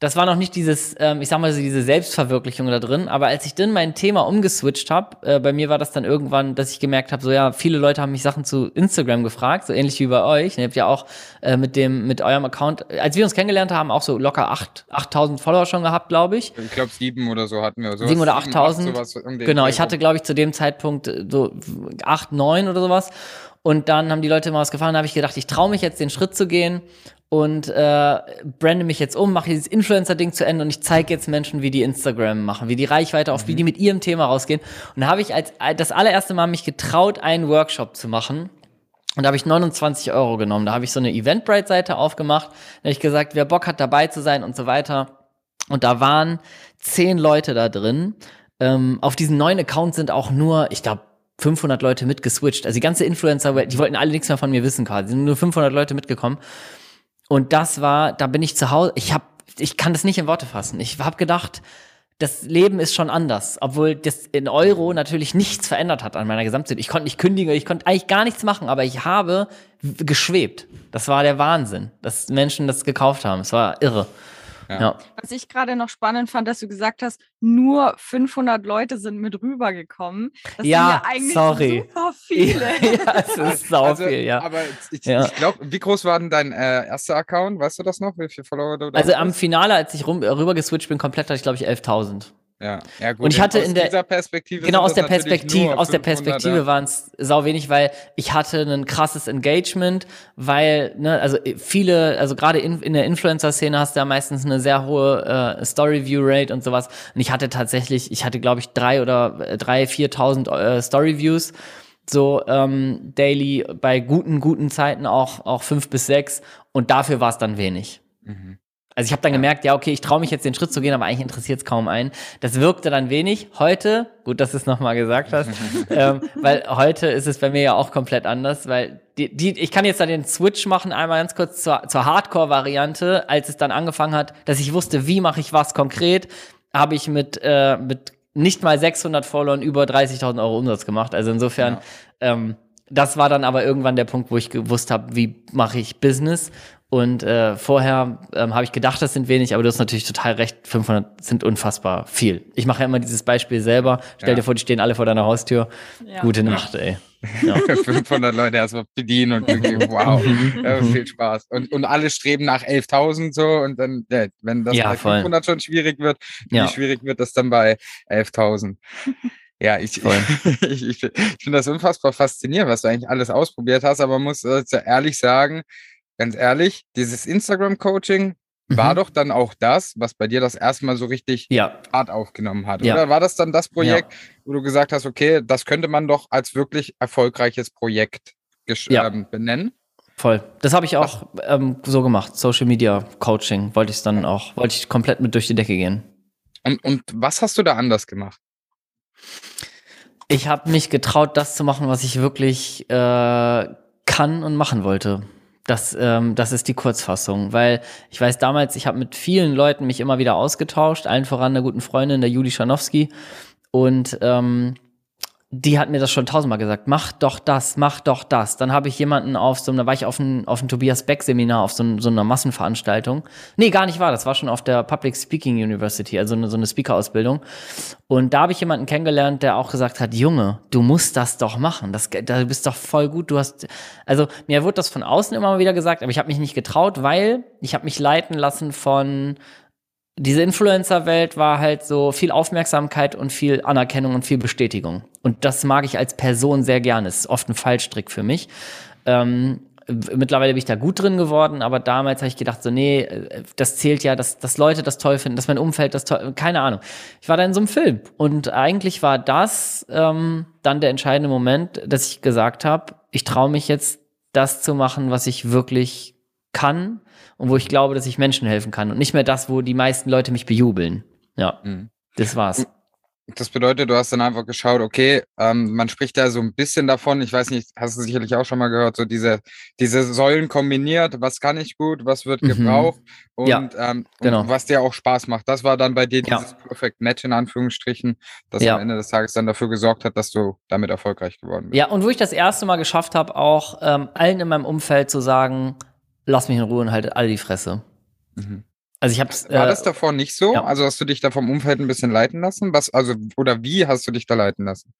Das war noch nicht dieses, ähm, ich sag mal so diese Selbstverwirklichung da drin, aber als ich dann mein Thema umgeswitcht habe, äh, bei mir war das dann irgendwann, dass ich gemerkt habe, so ja, viele Leute haben mich Sachen zu Instagram gefragt, so ähnlich wie bei euch. Ihr habt ja auch äh, mit dem, mit eurem Account, als wir uns kennengelernt haben, auch so locker acht, 8000 Follower schon gehabt, glaube ich. Ich glaube sieben oder so hatten wir. Sowas, sieben oder 8000. Um genau, ich hatte, glaube ich, zu dem Zeitpunkt so acht, neun oder sowas. Und dann haben die Leute immer was gefahren, da habe ich gedacht, ich traue mich jetzt den Schritt zu gehen und äh, brande mich jetzt um, mache dieses Influencer-Ding zu Ende und ich zeige jetzt Menschen, wie die Instagram machen, wie die Reichweite auf, mhm. wie die mit ihrem Thema rausgehen. Und da habe ich als das allererste Mal mich getraut, einen Workshop zu machen. Und da habe ich 29 Euro genommen. Da habe ich so eine Eventbrite-Seite aufgemacht. Da habe ich gesagt, wer Bock hat, dabei zu sein und so weiter. Und da waren zehn Leute da drin. Ähm, auf diesen neuen Account sind auch nur, ich glaube, 500 Leute mitgeswitcht. Also die ganze Influencer, die wollten alle nichts mehr von mir wissen quasi. sind nur 500 Leute mitgekommen. Und das war, da bin ich zu Hause, ich hab, ich kann das nicht in Worte fassen. Ich habe gedacht, das Leben ist schon anders, obwohl das in Euro natürlich nichts verändert hat an meiner Gesamtzeit. Ich konnte nicht kündigen, ich konnte eigentlich gar nichts machen, aber ich habe geschwebt. Das war der Wahnsinn, dass Menschen das gekauft haben. Es war irre. Ja. Ja. Was ich gerade noch spannend fand, dass du gesagt hast, nur 500 Leute sind mit rübergekommen. Das ja, sind ja eigentlich sorry. super viele. ja, es ist sau also, viel, ja. Aber ich, ja. ich glaube, wie groß war denn dein äh, erster Account? Weißt du das noch? Wie viele Follower du da Also hast? am Finale, als ich rum, rüber geswitcht bin, komplett hatte ich, glaube ich, 11.000. Ja, ja gut. Und ich hatte in der Perspektive genau aus der Perspektive aus der Perspektive waren es sau wenig, weil ich hatte ein krasses Engagement, weil ne, also viele, also gerade in, in der Influencer Szene hast du ja meistens eine sehr hohe äh, Story View Rate und sowas. Und ich hatte tatsächlich, ich hatte glaube ich drei oder äh, drei viertausend äh, Story Views so ähm, daily bei guten guten Zeiten auch auch fünf bis sechs und dafür war es dann wenig. Mhm. Also ich habe dann gemerkt, ja, okay, ich traue mich jetzt den Schritt zu gehen, aber eigentlich interessiert es kaum einen. Das wirkte dann wenig. Heute, gut, dass du es nochmal gesagt hast, ähm, weil heute ist es bei mir ja auch komplett anders, weil die, die, ich kann jetzt da den Switch machen, einmal ganz kurz zur, zur Hardcore-Variante, als es dann angefangen hat, dass ich wusste, wie mache ich was konkret, habe ich mit, äh, mit nicht mal 600 Followern über 30.000 Euro Umsatz gemacht. Also insofern, ja. ähm, das war dann aber irgendwann der Punkt, wo ich gewusst habe, wie mache ich Business. Und äh, vorher ähm, habe ich gedacht, das sind wenig, aber du hast natürlich total recht, 500 sind unfassbar viel. Ich mache ja immer dieses Beispiel selber. Stell ja. dir vor, die stehen alle vor deiner Haustür. Ja. Gute Nacht, ey. Ja. 500 Leute erstmal bedienen und irgendwie, wow, äh, viel Spaß. Und, und alle streben nach 11.000 so und dann, ja, wenn das ja, bei 500 schon schwierig wird, wie schwierig wird das dann bei 11.000? Ja, ich, ich, ich, ich finde das unfassbar faszinierend, was du eigentlich alles ausprobiert hast, aber muss äh, ehrlich sagen, ganz ehrlich, dieses Instagram-Coaching mhm. war doch dann auch das, was bei dir das erste Mal so richtig ja. Fahrt aufgenommen hat. Ja. Oder war das dann das Projekt, ja. wo du gesagt hast, okay, das könnte man doch als wirklich erfolgreiches Projekt ähm, benennen? Voll. Das habe ich auch ähm, so gemacht. Social Media Coaching wollte ich dann auch, wollte ich komplett mit durch die Decke gehen. Und, und was hast du da anders gemacht? Ich habe mich getraut, das zu machen, was ich wirklich äh, kann und machen wollte. Das, ähm, das ist die Kurzfassung, weil ich weiß damals, ich habe mit vielen Leuten mich immer wieder ausgetauscht, allen voran einer guten Freundin, der Juli Schanowski. Und ähm, die hat mir das schon tausendmal gesagt, mach doch das, mach doch das. Dann habe ich jemanden auf so, da war ich auf ein, auf ein Tobias Beck Seminar, auf so, so einer Massenveranstaltung. Nee, gar nicht wahr, das war schon auf der Public Speaking University, also eine, so eine Speaker-Ausbildung. Und da habe ich jemanden kennengelernt, der auch gesagt hat, Junge, du musst das doch machen, das, du bist doch voll gut, du hast, also mir wurde das von außen immer mal wieder gesagt, aber ich habe mich nicht getraut, weil ich habe mich leiten lassen von diese Influencer-Welt war halt so viel Aufmerksamkeit und viel Anerkennung und viel Bestätigung. Und das mag ich als Person sehr gerne. Ist oft ein Fallstrick für mich. Ähm, mittlerweile bin ich da gut drin geworden, aber damals habe ich gedacht, so, nee, das zählt ja, dass, dass Leute das toll finden, dass mein Umfeld das toll, keine Ahnung. Ich war da in so einem Film und eigentlich war das ähm, dann der entscheidende Moment, dass ich gesagt habe, ich traue mich jetzt, das zu machen, was ich wirklich kann und wo ich glaube, dass ich Menschen helfen kann und nicht mehr das, wo die meisten Leute mich bejubeln. Ja, mhm. das war's. Das bedeutet, du hast dann einfach geschaut, okay, ähm, man spricht da so ein bisschen davon, ich weiß nicht, hast du sicherlich auch schon mal gehört, so diese, diese Säulen kombiniert, was kann ich gut, was wird mhm. gebraucht und, ja, ähm, genau. und was dir auch Spaß macht. Das war dann bei dir ja. dieses Perfect Match in Anführungsstrichen, das ja. am Ende des Tages dann dafür gesorgt hat, dass du damit erfolgreich geworden bist. Ja, und wo ich das erste Mal geschafft habe, auch ähm, allen in meinem Umfeld zu sagen, lass mich in Ruhe und halt alle die Fresse. Mhm. Also ich hab's. War äh, das davor nicht so? ja. Also hast du dich da vom Umfeld ein bisschen leiten lassen? Was, also, oder wie hast du dich da leiten lassen?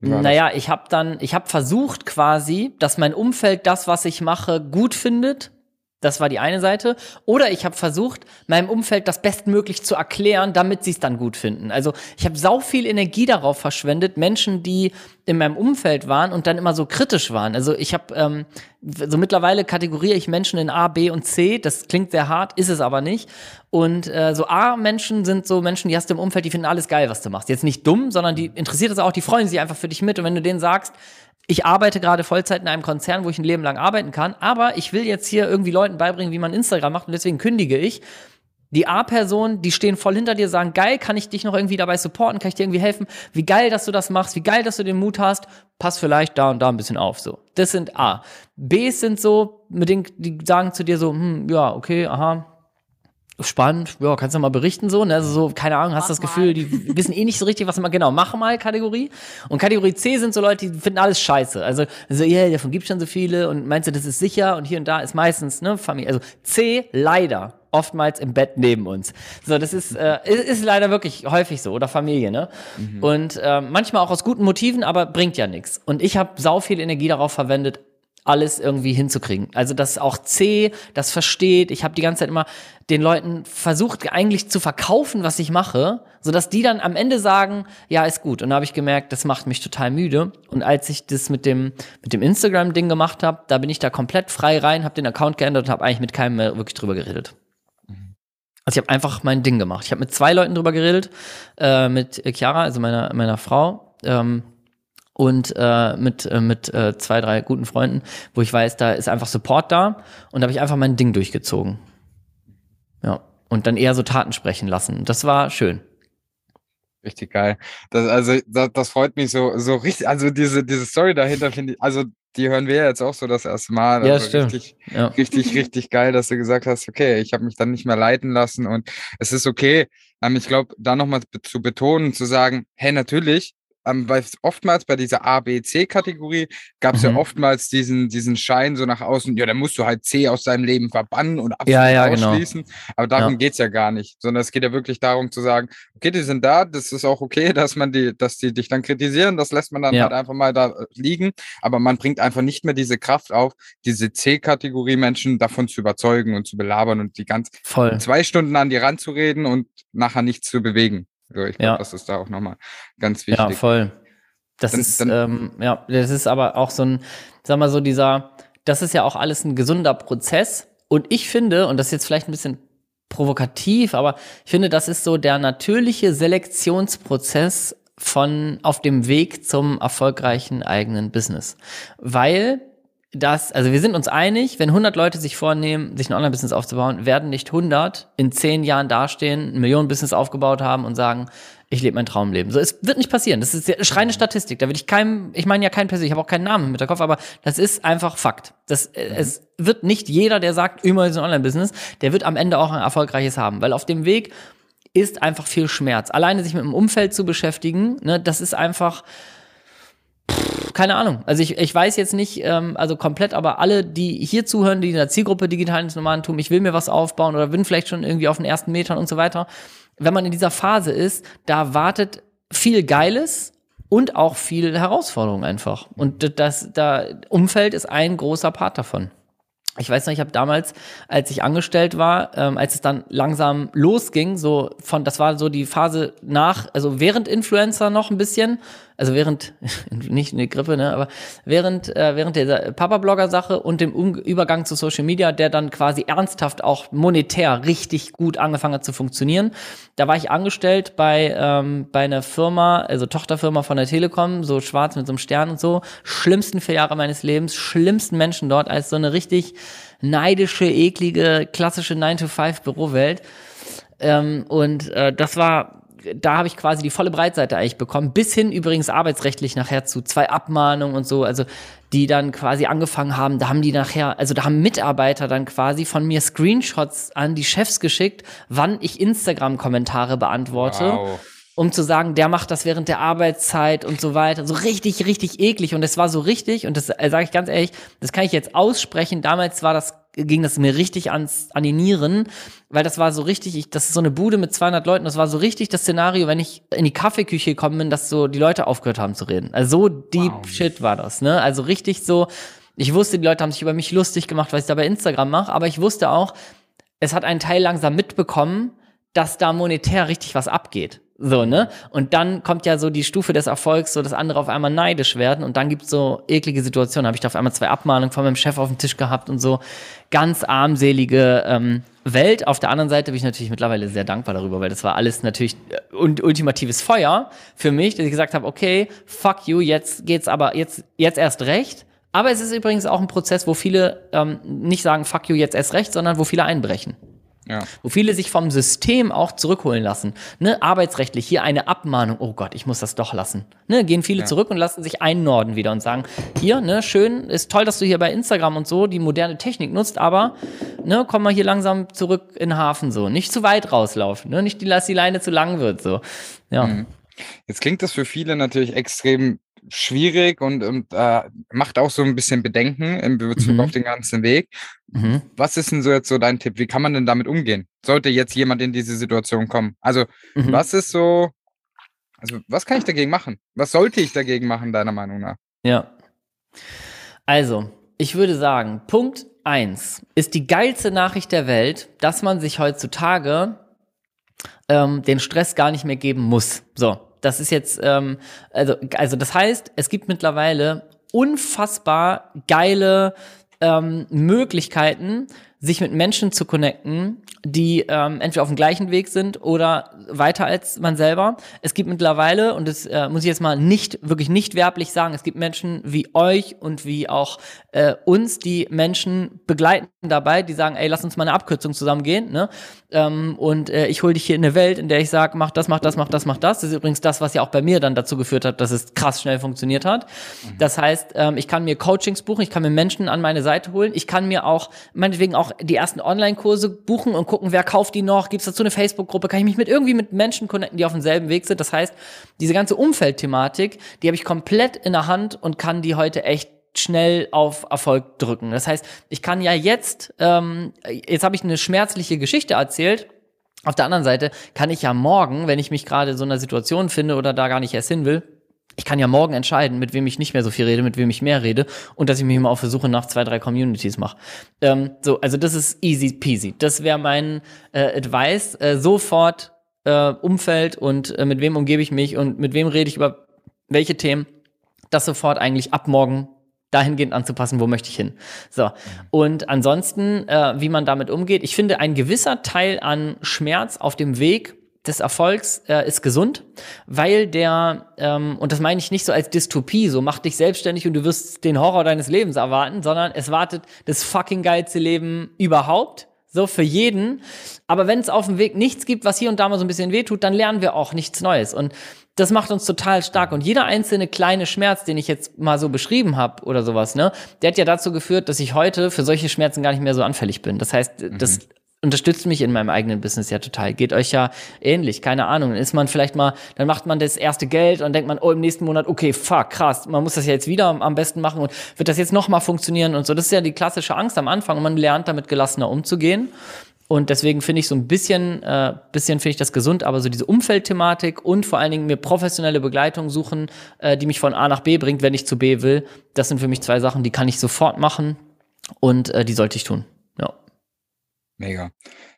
War das? Naja, ich habe dann, ich habe versucht quasi, dass mein Umfeld das, was ich mache, gut findet. Das war die eine Seite. Oder ich habe versucht, meinem Umfeld das bestmöglich zu erklären, damit sie es dann gut finden. Also ich habe sau viel Energie darauf verschwendet, Menschen, die in meinem Umfeld waren und dann immer so kritisch waren. Also ich habe, ähm, so mittlerweile kategoriere ich Menschen in A, B und C. Das klingt sehr hart, ist es aber nicht. Und äh, so A-Menschen sind so Menschen, die hast du im Umfeld, die finden alles geil, was du machst. Jetzt nicht dumm, sondern die interessiert es auch, die freuen sich einfach für dich mit. Und wenn du denen sagst, ich arbeite gerade Vollzeit in einem Konzern, wo ich ein Leben lang arbeiten kann, aber ich will jetzt hier irgendwie Leuten beibringen, wie man Instagram macht und deswegen kündige ich. Die A-Person, die stehen voll hinter dir, sagen, geil, kann ich dich noch irgendwie dabei supporten, kann ich dir irgendwie helfen? Wie geil, dass du das machst, wie geil, dass du den Mut hast, pass vielleicht da und da ein bisschen auf, so. Das sind A. Bs sind so, mit denen, die sagen zu dir so, hm, ja, okay, aha, spannend, ja, kannst du mal berichten so, ne? Also so, keine Ahnung, hast Mach das mal. Gefühl, die wissen eh nicht so richtig, was immer genau, mach mal Kategorie. Und Kategorie C sind so Leute, die finden alles scheiße. Also, so, ja, davon gibt's schon so viele und meinst du, das ist sicher und hier und da ist meistens, ne, Familie. Also C, leider, oftmals im Bett neben uns. So, das ist, äh, ist, leider wirklich häufig so, oder Familie, ne? Und äh, manchmal auch aus guten Motiven, aber bringt ja nichts. Und ich habe sau viel Energie darauf verwendet, alles irgendwie hinzukriegen. Also das auch C, das versteht. Ich habe die ganze Zeit immer den Leuten versucht eigentlich zu verkaufen, was ich mache, sodass die dann am Ende sagen, ja, ist gut. Und da habe ich gemerkt, das macht mich total müde. Und als ich das mit dem mit dem Instagram Ding gemacht habe, da bin ich da komplett frei rein, habe den Account geändert und habe eigentlich mit keinem mehr wirklich drüber geredet. Also ich habe einfach mein Ding gemacht. Ich habe mit zwei Leuten drüber geredet, äh, mit Chiara, also meiner meiner Frau. Ähm, und äh, mit, äh, mit äh, zwei, drei guten Freunden, wo ich weiß, da ist einfach Support da und da habe ich einfach mein Ding durchgezogen. Ja. Und dann eher so Taten sprechen lassen. Das war schön. Richtig geil. Das, also, das, das freut mich so, so richtig. Also, diese, diese Story dahinter finde ich, also, die hören wir ja jetzt auch so das erste Mal. Ja, also stimmt. Richtig, Ja. richtig, richtig geil, dass du gesagt hast, okay, ich habe mich dann nicht mehr leiten lassen und es ist okay. Ähm, ich glaube, da nochmal zu betonen, zu sagen, hey, natürlich, ähm, weil oftmals bei dieser A, B, C-Kategorie gab es Mhm. ja oftmals diesen, diesen Schein so nach außen, ja, dann musst du halt C aus deinem Leben verbannen und absolut Ja, ja, genau. ausschließen. Aber darum Ja. geht's ja gar nicht, sondern es geht ja wirklich darum zu sagen, okay, die sind da, das ist auch okay, dass man die, dass die dich dann kritisieren, das lässt man dann Ja. halt einfach mal da äh, liegen, aber man bringt einfach nicht mehr diese Kraft auf, diese C-Kategorie Menschen davon zu überzeugen und zu belabern und die ganz Voll. zwei Stunden an die ranzureden und nachher nichts zu bewegen. So, ich glaube, Ja. das ist da auch nochmal ganz Ja, wichtig. voll. Das Dann- ist, dann- ähm, ja, das ist aber auch so ein, sag mal so, dieser, das ist ja auch alles ein gesunder Prozess. Und ich finde, und das ist jetzt vielleicht ein bisschen provokativ, aber ich finde, das ist so der natürliche Selektionsprozess von auf dem Weg zum erfolgreichen eigenen Business. Weil das, also wir sind uns einig, wenn 100 Leute sich vornehmen, sich ein Online-Business aufzubauen, werden nicht 100 in 10 Jahren dastehen, ein Millionen-Business aufgebaut haben und sagen, ich lebe mein Traumleben. So, es wird nicht passieren. Das ist ja schreiende Statistik. Da will ich keinem, ich meine ja keinen persönlich, ich habe auch keinen Namen mit der Kopf, aber das ist einfach Fakt. Das, äh, Es wird nicht jeder, der sagt, immer ist ein Online-Business, der wird am Ende auch ein erfolgreiches haben. Weil auf dem Weg ist einfach viel Schmerz. Alleine sich mit dem Umfeld zu beschäftigen, ne, das ist einfach, keine Ahnung. Also ich, ich weiß jetzt nicht, ähm, also komplett, aber alle, die hier zuhören, die in der Zielgruppe digitales Nomadentum, ich will mir was aufbauen oder bin vielleicht schon irgendwie auf den ersten Metern und so weiter. Wenn man in dieser Phase ist, da wartet viel Geiles und auch viel Herausforderung einfach. Und das, da Umfeld ist ein großer Part davon. Ich weiß noch, ich habe damals, als ich angestellt war, ähm, als es dann langsam losging, so von, das war so die Phase nach, also während Influencer noch ein bisschen, also während, nicht eine Grippe, ne, aber während, äh, während der Papa-Blogger-Sache und dem um Übergang zu Social Media, der dann quasi ernsthaft auch monetär richtig gut angefangen hat zu funktionieren, da war ich angestellt bei, ähm, bei einer Firma, also Tochterfirma von der Telekom, so schwarz mit so einem Stern und so, schlimmsten vier Jahre meines Lebens, schlimmsten Menschen dort, als so eine richtig neidische, eklige, klassische 9-to-5-Bürowelt. Ähm, und äh, das war, da habe ich quasi die volle Breitseite eigentlich bekommen, bis hin übrigens arbeitsrechtlich nachher zu zwei Abmahnungen und so, also die dann quasi angefangen haben, da haben die nachher, also da haben Mitarbeiter dann quasi von mir Screenshots an die Chefs geschickt, wann ich Instagram-Kommentare beantworte Wow. um zu sagen, der macht das während der Arbeitszeit und so weiter. So richtig, richtig eklig. Und es war so richtig, und das äh, sage ich ganz ehrlich, das kann ich jetzt aussprechen. Damals war das ging das mir richtig ans, an die Nieren, weil das war so richtig, ich, das ist so eine Bude mit 200 Leuten, das war so richtig das Szenario, wenn ich in die Kaffeeküche gekommen bin, dass so die Leute aufgehört haben zu reden. Also so deep wow. shit war das, ne? Also richtig so, ich wusste, die Leute haben sich über mich lustig gemacht, weil ich da bei Instagram mache, aber ich wusste auch, es hat einen Teil langsam mitbekommen, dass da monetär richtig was abgeht. So, ne? Und dann kommt ja so die Stufe des Erfolgs, so dass andere auf einmal neidisch werden und dann gibt's so eklige Situationen. Habe ich da auf einmal zwei Abmahnungen von meinem Chef auf dem Tisch gehabt und so. Ganz armselige ähm, Welt. Auf der anderen Seite bin ich natürlich mittlerweile sehr dankbar darüber, weil das war alles natürlich äh, ultimatives Feuer für mich, dass ich gesagt habe, okay, fuck you, jetzt geht's aber jetzt, jetzt erst recht. Aber es ist übrigens auch ein Prozess, wo viele ähm, nicht sagen, fuck you, jetzt erst recht, sondern wo viele einbrechen. Ja. Wo viele sich vom System auch zurückholen lassen. Ne? Arbeitsrechtlich hier eine Abmahnung. Oh Gott, ich muss das doch lassen. Ne? Gehen viele ja. zurück und lassen sich einnorden wieder und sagen, hier, ne, schön, ist toll, dass du hier bei Instagram und so die moderne Technik nutzt, aber ne, komm mal hier langsam zurück in den Hafen so. Nicht zu weit rauslaufen, ne? Nicht, die, dass die Leine zu lang wird. So. Ja. Mhm. Jetzt klingt das für viele natürlich extrem schwierig und, und äh, macht auch so ein bisschen Bedenken in Bezug mhm. auf den ganzen Weg. Mhm. Was ist denn so jetzt so dein Tipp? Wie kann man denn damit umgehen? Sollte jetzt jemand in diese Situation kommen? Also, mhm. was ist so, also was kann ich dagegen machen? Was sollte ich dagegen machen, deiner Meinung nach? Ja. Also, ich würde sagen, Punkt eins ist die geilste Nachricht der Welt, dass man sich heutzutage ähm, den Stress gar nicht mehr geben muss. So, das ist jetzt, ähm, also, also das heißt, es gibt mittlerweile unfassbar geile ähm, Möglichkeiten, sich mit Menschen zu connecten, die ähm, entweder auf dem gleichen Weg sind oder weiter als man selber. Es gibt mittlerweile, und das äh, muss ich jetzt mal nicht, wirklich nicht werblich sagen, es gibt Menschen wie euch und wie auch äh, uns, die Menschen begleiten dabei, die sagen, ey, lass uns mal eine Abkürzung zusammen gehen. Ne? Ähm, und äh, ich hole dich hier in eine Welt, in der ich sage, mach das, mach das, mach das, mach das. Das ist übrigens das, was ja auch bei mir dann dazu geführt hat, dass es krass schnell funktioniert hat. Mhm. Das heißt, ähm, ich kann mir Coachings buchen, ich kann mir Menschen an meine Seite holen, ich kann mir auch meinetwegen auch die ersten Online-Kurse buchen und gucken, wer kauft die noch, gibt es dazu eine Facebook-Gruppe, kann ich mich mit irgendwie mit Menschen connecten, die auf demselben Weg sind. Das heißt, diese ganze Umfeldthematik, die habe ich komplett in der Hand und kann die heute echt schnell auf Erfolg drücken. Das heißt, ich kann ja jetzt, ähm, jetzt habe ich eine schmerzliche Geschichte erzählt, auf der anderen Seite kann ich ja morgen, wenn ich mich gerade so in einer Situation finde oder da gar nicht erst hin will, ich kann ja morgen entscheiden, mit wem ich nicht mehr so viel rede, mit wem ich mehr rede und dass ich mich immer auf Versuche nach zwei, drei Communities mache. Ähm, so, also das ist easy peasy. Das wäre mein äh, Advice. Äh, sofort äh, Umfeld und äh, mit wem umgebe ich mich und mit wem rede ich über welche Themen. Das sofort eigentlich ab morgen dahingehend anzupassen, wo möchte ich hin. So. Und ansonsten, äh, wie man damit umgeht, ich finde, ein gewisser Teil an Schmerz auf dem Weg des Erfolgs äh, ist gesund, weil der, ähm, und das meine ich nicht so als Dystopie, so mach dich selbstständig und du wirst den Horror deines Lebens erwarten, sondern es wartet das fucking geilste Leben überhaupt, so für jeden. Aber wenn es auf dem Weg nichts gibt, was hier und da mal so ein bisschen wehtut, dann lernen wir auch nichts Neues. Und das macht uns total stark. Und jeder einzelne kleine Schmerz, den ich jetzt mal so beschrieben habe oder sowas, ne, der hat ja dazu geführt, dass ich heute für solche Schmerzen gar nicht mehr so anfällig bin. Das heißt, mhm. das unterstützt mich in meinem eigenen Business ja total. Geht euch ja ähnlich, keine Ahnung. Dann ist man vielleicht mal, dann macht man das erste Geld und denkt man, oh, im nächsten Monat, okay, fuck, krass, man muss das ja jetzt wieder am besten machen und wird das jetzt nochmal funktionieren und so. Das ist ja die klassische Angst am Anfang und man lernt damit gelassener umzugehen. Und deswegen finde ich so ein bisschen, äh, bisschen finde ich das gesund, aber so diese Umfeldthematik und vor allen Dingen mir professionelle Begleitung suchen, äh, die mich von A nach B bringt, wenn ich zu B will, das sind für mich zwei Sachen, die kann ich sofort machen und äh, die sollte ich tun. Mega.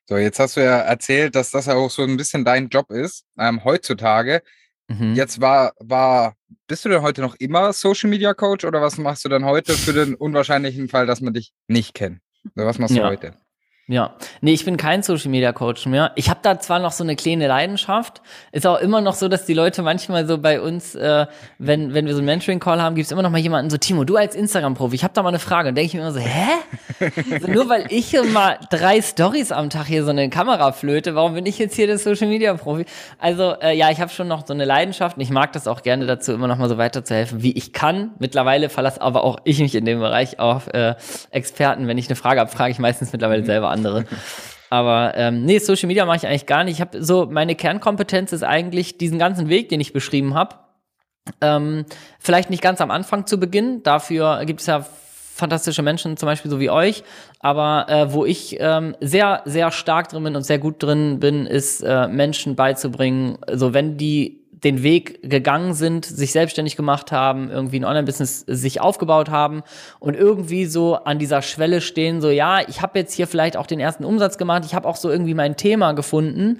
So, jetzt hast du ja erzählt, dass das ja auch so ein bisschen dein Job ist, ähm, heutzutage. Mhm. Jetzt war, war, bist du denn heute noch immer Social Media Coach oder was machst du denn heute für den unwahrscheinlichen Fall, dass man dich nicht kennt? Oder was machst du ja. heute? Ja, nee, ich bin kein Social Media Coach mehr. Ich habe da zwar noch so eine kleine Leidenschaft, ist auch immer noch so, dass die Leute manchmal so bei uns, äh, wenn wenn wir so einen Mentoring Call haben, gibt's immer noch mal jemanden so Timo, du als Instagram Profi, ich habe da mal eine Frage und denke ich mir immer so, hä? so, nur weil ich mal drei Stories am Tag hier so eine Kamera flöte, warum bin ich jetzt hier der Social Media Profi? Also äh, ja, ich habe schon noch so eine Leidenschaft und ich mag das auch gerne dazu immer noch mal so weiterzuhelfen, wie ich kann. Mittlerweile verlasse aber auch ich mich in dem Bereich auf äh, Experten, wenn ich eine Frage habe, frage ich meistens mittlerweile selber andere. Aber ähm, nee, Social Media mache ich eigentlich gar nicht. Ich habe so, meine Kernkompetenz ist eigentlich diesen ganzen Weg, den ich beschrieben habe. Ähm, vielleicht nicht ganz am Anfang zu Beginn. Dafür gibt es ja fantastische Menschen, zum Beispiel so wie euch. Aber äh, wo ich ähm, sehr, sehr stark drin bin und sehr gut drin bin, ist äh, Menschen beizubringen, so wenn die den Weg gegangen sind, sich selbstständig gemacht haben, irgendwie ein Online-Business sich aufgebaut haben und irgendwie so an dieser Schwelle stehen, so ja, ich habe jetzt hier vielleicht auch den ersten Umsatz gemacht, ich habe auch so irgendwie mein Thema gefunden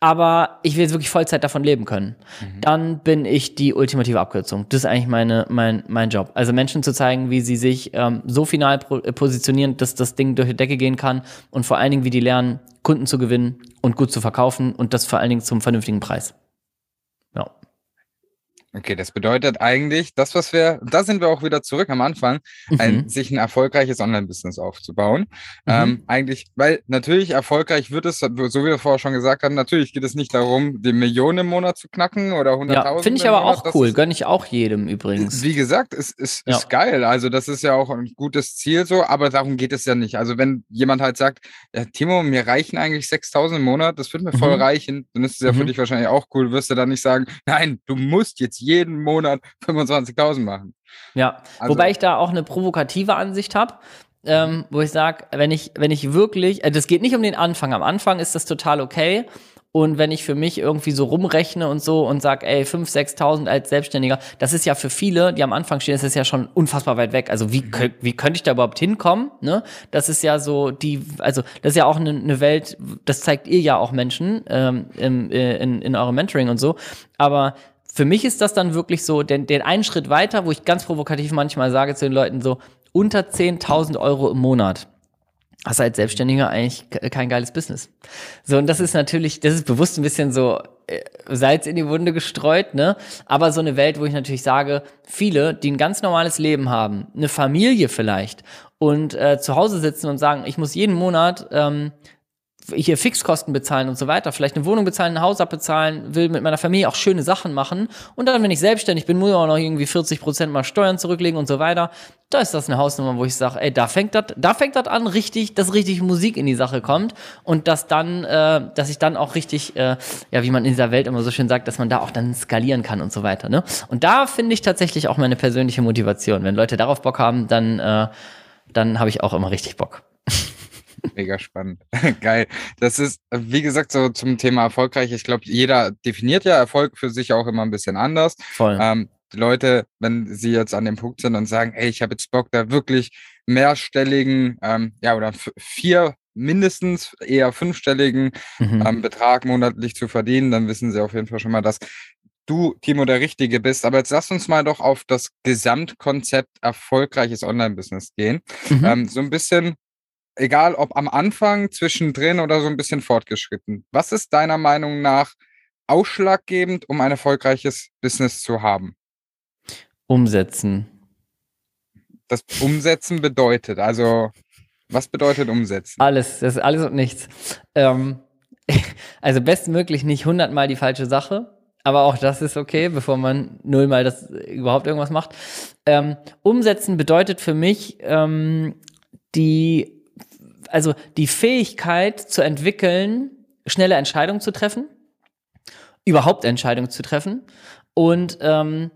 aber ich will jetzt wirklich Vollzeit davon leben können, mhm. dann bin ich die ultimative Abkürzung. Das ist eigentlich meine, mein, mein Job. Also Menschen zu zeigen, wie sie sich ähm, so final äh, positionieren, dass das Ding durch die Decke gehen kann und vor allen Dingen, wie die lernen, Kunden zu gewinnen und gut zu verkaufen und das vor allen Dingen zum vernünftigen Preis. Okay, das bedeutet eigentlich, das, was wir, da sind wir auch wieder zurück am Anfang, mhm. ein, sich ein erfolgreiches Online-Business aufzubauen. Mhm. Ähm, eigentlich, weil natürlich erfolgreich wird es, so wie wir vorher schon gesagt haben, natürlich geht es nicht darum, die Millionen im Monat zu knacken oder 100.000. Ja, finde ich aber Monat, auch cool, gönne ich auch jedem übrigens. Wie gesagt, es ist, ist, ja. geil. Also das ist ja auch ein gutes Ziel so, aber darum geht es ja nicht. Also wenn jemand halt sagt, ja, Timo, mir reichen eigentlich 6.000 im Monat, das wird mir voll mhm. reichen, dann ist es ja für mhm. dich wahrscheinlich auch cool, wirst du dann nicht sagen, nein, du musst jetzt jeden Monat 25.000 machen. Ja, also, wobei ich da auch eine provokative Ansicht habe. Ähm, wo ich sage, wenn ich, wenn ich wirklich, äh, das geht nicht um den Anfang. Am Anfang ist das total okay. Und wenn ich für mich irgendwie so rumrechne und so und sage, ey, 5.000, 6.000 als Selbstständiger, das ist ja für viele, die am Anfang stehen, das ist ja schon unfassbar weit weg. Also wie, mhm. wie könnte ich da überhaupt hinkommen? Ne? Das ist ja so die, also das ist ja auch eine, eine Welt, das zeigt ihr ja auch Menschen ähm, im, äh, in, in eurem Mentoring und so. Aber für mich ist das dann wirklich so, den, den einen Schritt weiter, wo ich ganz provokativ manchmal sage zu den Leuten so, unter 10.000 Euro im Monat hast als Selbstständiger eigentlich kein geiles Business. So, und das ist natürlich, das ist bewusst ein bisschen so äh, Salz in die Wunde gestreut, ne? Aber so eine Welt, wo ich natürlich sage, viele, die ein ganz normales Leben haben, eine Familie vielleicht und äh, zu Hause sitzen und sagen, ich muss jeden Monat ähm, hier Fixkosten bezahlen und so weiter, vielleicht eine Wohnung bezahlen, ein Haus abbezahlen, will mit meiner Familie auch schöne Sachen machen und dann, wenn ich selbstständig bin, muss ich auch noch irgendwie 40 Prozent mal Steuern zurücklegen und so weiter. Da ist das eine Hausnummer, wo ich sage, ey, da fängt das, da fängt das an, richtig, dass richtig Musik in die Sache kommt und dass dann, äh, dass ich dann auch richtig, äh, ja, wie man in dieser Welt immer so schön sagt, dass man da auch dann skalieren kann und so weiter. Ne? Und da finde ich tatsächlich auch meine persönliche Motivation. Wenn Leute darauf Bock haben, dann, äh, dann habe ich auch immer richtig Bock. Mega spannend. Geil. Das ist, wie gesagt, so zum Thema erfolgreich. Ich glaube, jeder definiert ja Erfolg für sich auch immer ein bisschen anders. Voll. Ähm, die Leute, wenn sie jetzt an dem Punkt sind und sagen, ey, ich habe jetzt Bock, da wirklich mehrstelligen, ähm, ja, oder vier mindestens eher fünfstelligen mhm. ähm, Betrag monatlich zu verdienen, dann wissen sie auf jeden Fall schon mal, dass du, Timo, der Richtige bist. Aber jetzt lass uns mal doch auf das Gesamtkonzept erfolgreiches Online-Business gehen. Mhm. Ähm, so ein bisschen egal ob am Anfang, zwischendrin oder so ein bisschen fortgeschritten. Was ist deiner Meinung nach ausschlaggebend, um ein erfolgreiches Business zu haben? Umsetzen. Das Umsetzen bedeutet, also was bedeutet Umsetzen? Alles, das ist alles und nichts. Ähm, also bestmöglich nicht hundertmal die falsche Sache, aber auch das ist okay, bevor man nullmal das überhaupt irgendwas macht. Ähm, umsetzen bedeutet für mich ähm, die also die Fähigkeit zu entwickeln, schnelle Entscheidungen zu treffen, überhaupt Entscheidungen zu treffen und ähm,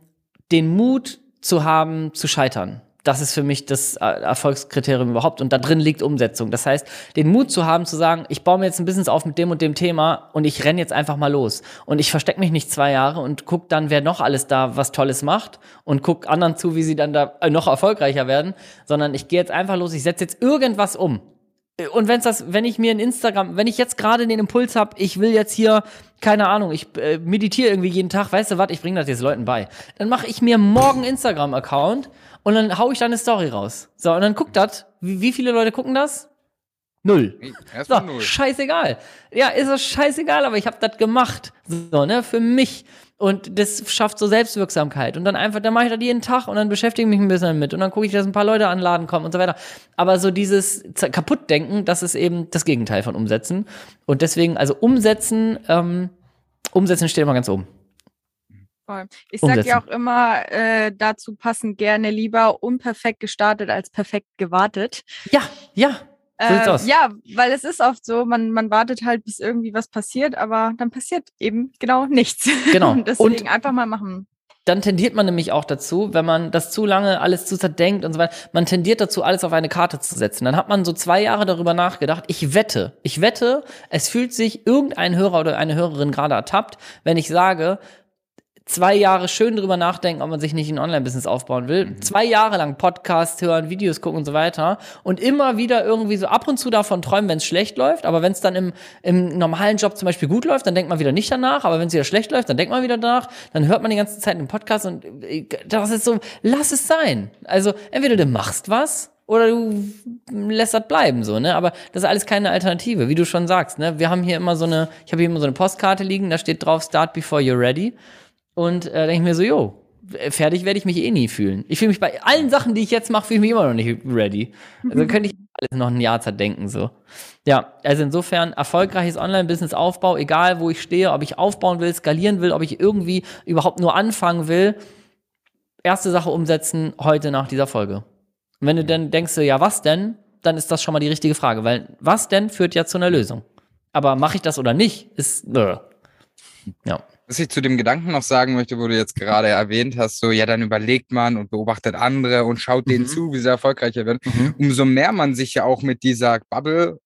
den Mut zu haben, zu scheitern. Das ist für mich das äh, Erfolgskriterium überhaupt. Und da drin liegt Umsetzung. Das heißt, den Mut zu haben, zu sagen, ich baue mir jetzt ein Business auf mit dem und dem Thema und ich renne jetzt einfach mal los. Und ich verstecke mich nicht zwei Jahre und guck dann, wer noch alles da was Tolles macht und guck anderen zu, wie sie dann da äh, noch erfolgreicher werden, sondern ich gehe jetzt einfach los, ich setze jetzt irgendwas um. Und wenn's das, wenn ich mir in Instagram, wenn ich jetzt gerade den Impuls habe, ich will jetzt hier, keine Ahnung, ich äh, meditiere irgendwie jeden Tag, weißt du was, ich bringe das jetzt Leuten bei. Dann mache ich mir morgen Instagram-Account und dann hau ich da eine Story raus. So, und dann guckt das, wie, wie viele Leute gucken das? Null. So, null. scheißegal. Ja, ist das scheißegal, aber ich habe das gemacht. So, ne, für mich. Und das schafft so Selbstwirksamkeit. Und dann einfach, dann mache ich das jeden Tag und dann beschäftige ich mich ein bisschen damit. Und dann gucke ich, dass ein paar Leute anladen kommen und so weiter. Aber so dieses Kaputtdenken, das ist eben das Gegenteil von Umsetzen. Und deswegen, also Umsetzen, ähm, Umsetzen steht immer ganz oben. Ich sage ja auch immer äh, dazu passend gerne lieber unperfekt gestartet als perfekt gewartet. Ja, ja, äh, ja, weil es ist oft so, man, man wartet halt, bis irgendwie was passiert, aber dann passiert eben genau nichts. Genau. Deswegen und, einfach mal machen. dann tendiert man nämlich auch dazu, wenn man das zu lange alles zu zerdenkt und so weiter, man tendiert dazu, alles auf eine Karte zu setzen. Dann hat man so zwei Jahre darüber nachgedacht. Ich wette, ich wette, es fühlt sich irgendein Hörer oder eine Hörerin gerade ertappt, wenn ich sage, zwei Jahre schön drüber nachdenken, ob man sich nicht ein Online-Business aufbauen will. Mhm. Zwei Jahre lang Podcast hören, Videos gucken und so weiter. Und immer wieder irgendwie so ab und zu davon träumen, wenn es schlecht läuft. Aber wenn es dann im, im normalen Job zum Beispiel gut läuft, dann denkt man wieder nicht danach. Aber wenn es wieder schlecht läuft, dann denkt man wieder danach. Dann hört man die ganze Zeit den Podcast und äh, das ist so, lass es sein. Also entweder du machst was oder du lässt das bleiben, so, ne? Aber das ist alles keine Alternative, wie du schon sagst, ne? Wir haben hier immer so eine, ich habe hier immer so eine Postkarte liegen, da steht drauf, start before you're ready. Und äh, denke ich mir so, jo, fertig werde ich mich eh nie fühlen. Ich fühle mich bei allen Sachen, die ich jetzt mache, fühle ich mich immer noch nicht ready. Also könnte ich alles noch ein Jahr zerdenken, so. Ja, also insofern erfolgreiches Online-Business Aufbau, egal wo ich stehe, ob ich aufbauen will, skalieren will, ob ich irgendwie überhaupt nur anfangen will. Erste Sache umsetzen heute nach dieser Folge. Und wenn du dann denkst, ja, was denn? Dann ist das schon mal die richtige Frage, weil was denn führt ja zu einer Lösung. Aber mache ich das oder nicht, ist, äh. ja. Was ich zu dem Gedanken noch sagen möchte, wo du jetzt gerade erwähnt hast, so, ja, dann überlegt man und beobachtet andere und schaut denen mhm. zu, wie sie erfolgreicher werden. Mhm. Umso mehr man sich ja auch mit dieser Bubble,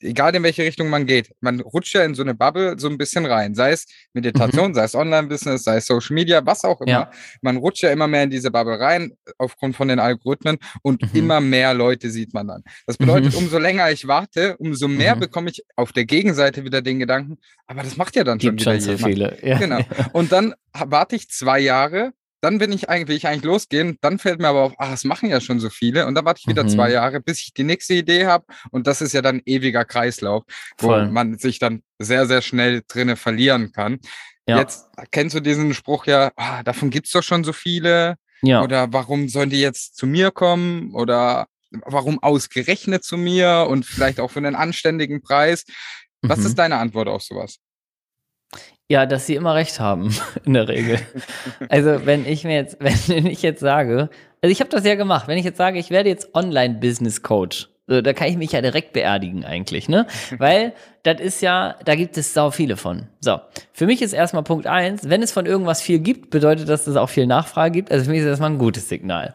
egal in welche Richtung man geht, man rutscht ja in so eine Bubble so ein bisschen rein. Sei es Meditation, mhm. sei es Online-Business, sei es Social Media, was auch immer. Ja. Man rutscht ja immer mehr in diese Bubble rein, aufgrund von den Algorithmen und mhm. immer mehr Leute sieht man dann. Das bedeutet, mhm. umso länger ich warte, umso mehr bekomme ich auf der Gegenseite wieder den Gedanken, aber das macht ja dann Gibt schon wieder schon so viele. Ja. Genau. Und dann warte ich zwei Jahre, dann bin ich eigentlich, will ich eigentlich losgehen, dann fällt mir aber auf, ach, das machen ja schon so viele. Und dann warte ich wieder mhm. zwei Jahre, bis ich die nächste Idee habe. Und das ist ja dann ewiger Kreislauf, wo Voll. man sich dann sehr, sehr schnell drinne verlieren kann. Ja. Jetzt kennst du diesen Spruch ja, ah, davon es doch schon so viele. Ja. Oder warum sollen die jetzt zu mir kommen? Oder warum ausgerechnet zu mir und vielleicht auch für einen anständigen Preis? Was mhm. ist deine Antwort auf sowas? Ja, dass sie immer recht haben, in der Regel. Also, wenn ich mir jetzt, wenn ich jetzt sage, also ich habe das ja gemacht, wenn ich jetzt sage, ich werde jetzt Online-Business-Coach, so, da kann ich mich ja direkt beerdigen eigentlich, ne? Weil das ist ja, da gibt es sau viele von. So, für mich ist erstmal Punkt eins, wenn es von irgendwas viel gibt, bedeutet das, dass es auch viel Nachfrage gibt. Also für mich ist das erstmal ein gutes Signal.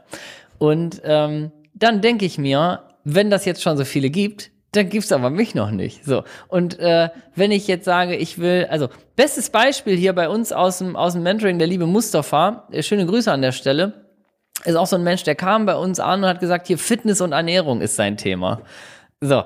Und ähm, dann denke ich mir, wenn das jetzt schon so viele gibt, dann gibt's aber mich noch nicht. So. Und äh, wenn ich jetzt sage, ich will, also bestes Beispiel hier bei uns aus dem, aus dem Mentoring, der liebe Mustafa, äh, schöne Grüße an der Stelle, ist auch so ein Mensch, der kam bei uns an und hat gesagt, hier Fitness und Ernährung ist sein Thema. So,